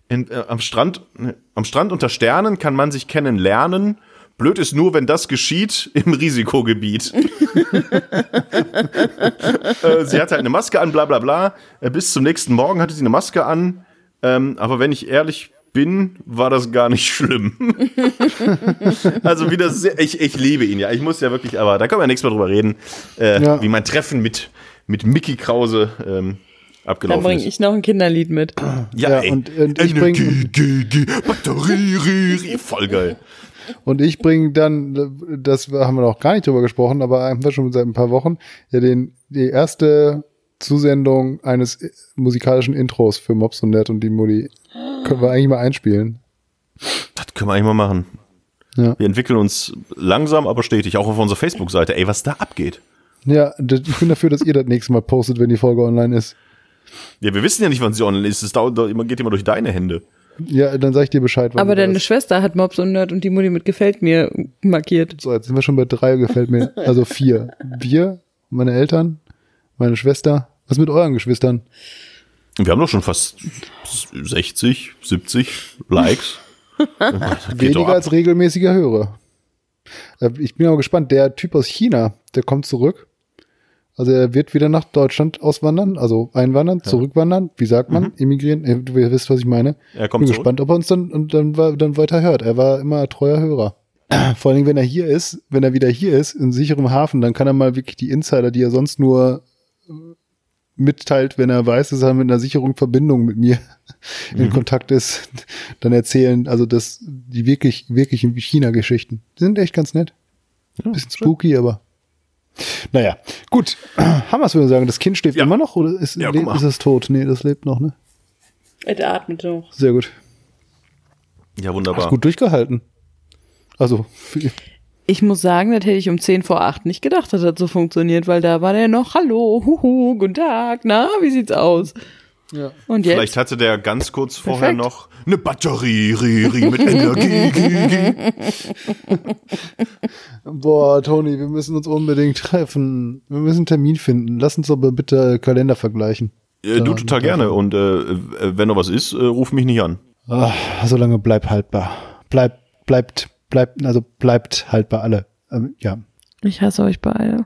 in, äh, am, Strand, ne, am Strand unter Sternen kann man sich kennenlernen. Blöd ist nur, wenn das geschieht im Risikogebiet. äh, sie hatte halt eine Maske an, bla bla bla. Äh, bis zum nächsten Morgen hatte sie eine Maske an. Ähm, aber wenn ich ehrlich bin, war das gar nicht schlimm. also wieder sehr, ich, ich liebe ihn ja. Ich muss ja wirklich, aber da können wir nächstes Mal drüber reden, äh, Ja. wie mein Treffen mit, mit Mickey Krause ähm, Dann abgelaufen bringe ist. ich noch ein Kinderlied mit. Ja, ey. und- und ich bring- Energie, G, G, Batterie, ri, ri. voll geil. Und ich bringe dann, das haben wir noch gar nicht drüber gesprochen, aber haben wir schon seit ein paar Wochen, ja den, die erste Zusendung eines musikalischen Intros für Mops und Ned und die Mutti. Können wir eigentlich mal einspielen. Das können wir eigentlich mal machen. Ja. Wir entwickeln uns langsam, aber stetig, auch auf unserer Facebook-Seite. Ey, was da abgeht. Ja, ich bin dafür, dass ihr das nächste Mal postet, wenn die Folge online ist. Ja, wir wissen ja nicht, wann sie online ist. Es dauert, geht immer durch deine Hände. Ja, dann sag ich dir Bescheid. Aber deine Schwester hat Mobs und Nerd und die Mutti mit gefällt mir markiert. So, jetzt sind wir schon bei drei gefällt mir. Also vier. Wir, meine Eltern, meine Schwester. Was mit euren Geschwistern? Wir haben doch schon fast 60, 70 Likes. Weniger als regelmäßiger Hörer. Äh, ich bin aber gespannt. Der Typ aus China, der kommt zurück. Also er wird wieder nach Deutschland auswandern, also einwandern, ja. zurückwandern. Wie sagt man? Mhm. Emigrieren? Ihr, ihr wisst, was ich meine. Er kommt bin zurück. gespannt, ob er uns dann, und dann, dann weiter hört. Er war immer treuer Hörer. Vor allem, wenn er hier ist, wenn er wieder hier ist, in sicherem Hafen, dann kann er mal wirklich die Insider, die er sonst nur mitteilt, wenn er weiß, dass er mit einer Sicherung Verbindung mit mir in mhm. Kontakt ist, dann erzählen, also das, die wirklich, wirklich China-Geschichten. Die sind echt ganz nett. Ja, Bisschen spooky, schön. aber. Naja, gut. Es, würde ich sagen. Das Kind schläft ja. immer noch oder ist, ja, ist es tot? Nee, das lebt noch, ne? Es atmet noch. Sehr gut. Ja, wunderbar. Hast gut durchgehalten. Also, ich muss sagen, das hätte ich um 10 vor 8 nicht gedacht, dass das so funktioniert, weil da war der noch, hallo, huhu, guten Tag, na, wie sieht's aus? Ja. Und jetzt? Vielleicht hatte der ganz kurz vorher Perfekt. noch eine Batterie ri, ri, mit Energie. Boah, Toni, wir müssen uns unbedingt treffen. Wir müssen einen Termin finden. Lass uns aber bitte Kalender vergleichen. Äh, du total gerne. Und äh, wenn noch was ist, äh, ruf mich nicht an. Ach, solange bleib haltbar. Bleib, bleibt bleibt, also bleibt halt bei alle. Ähm, ja. Ich hasse euch beide.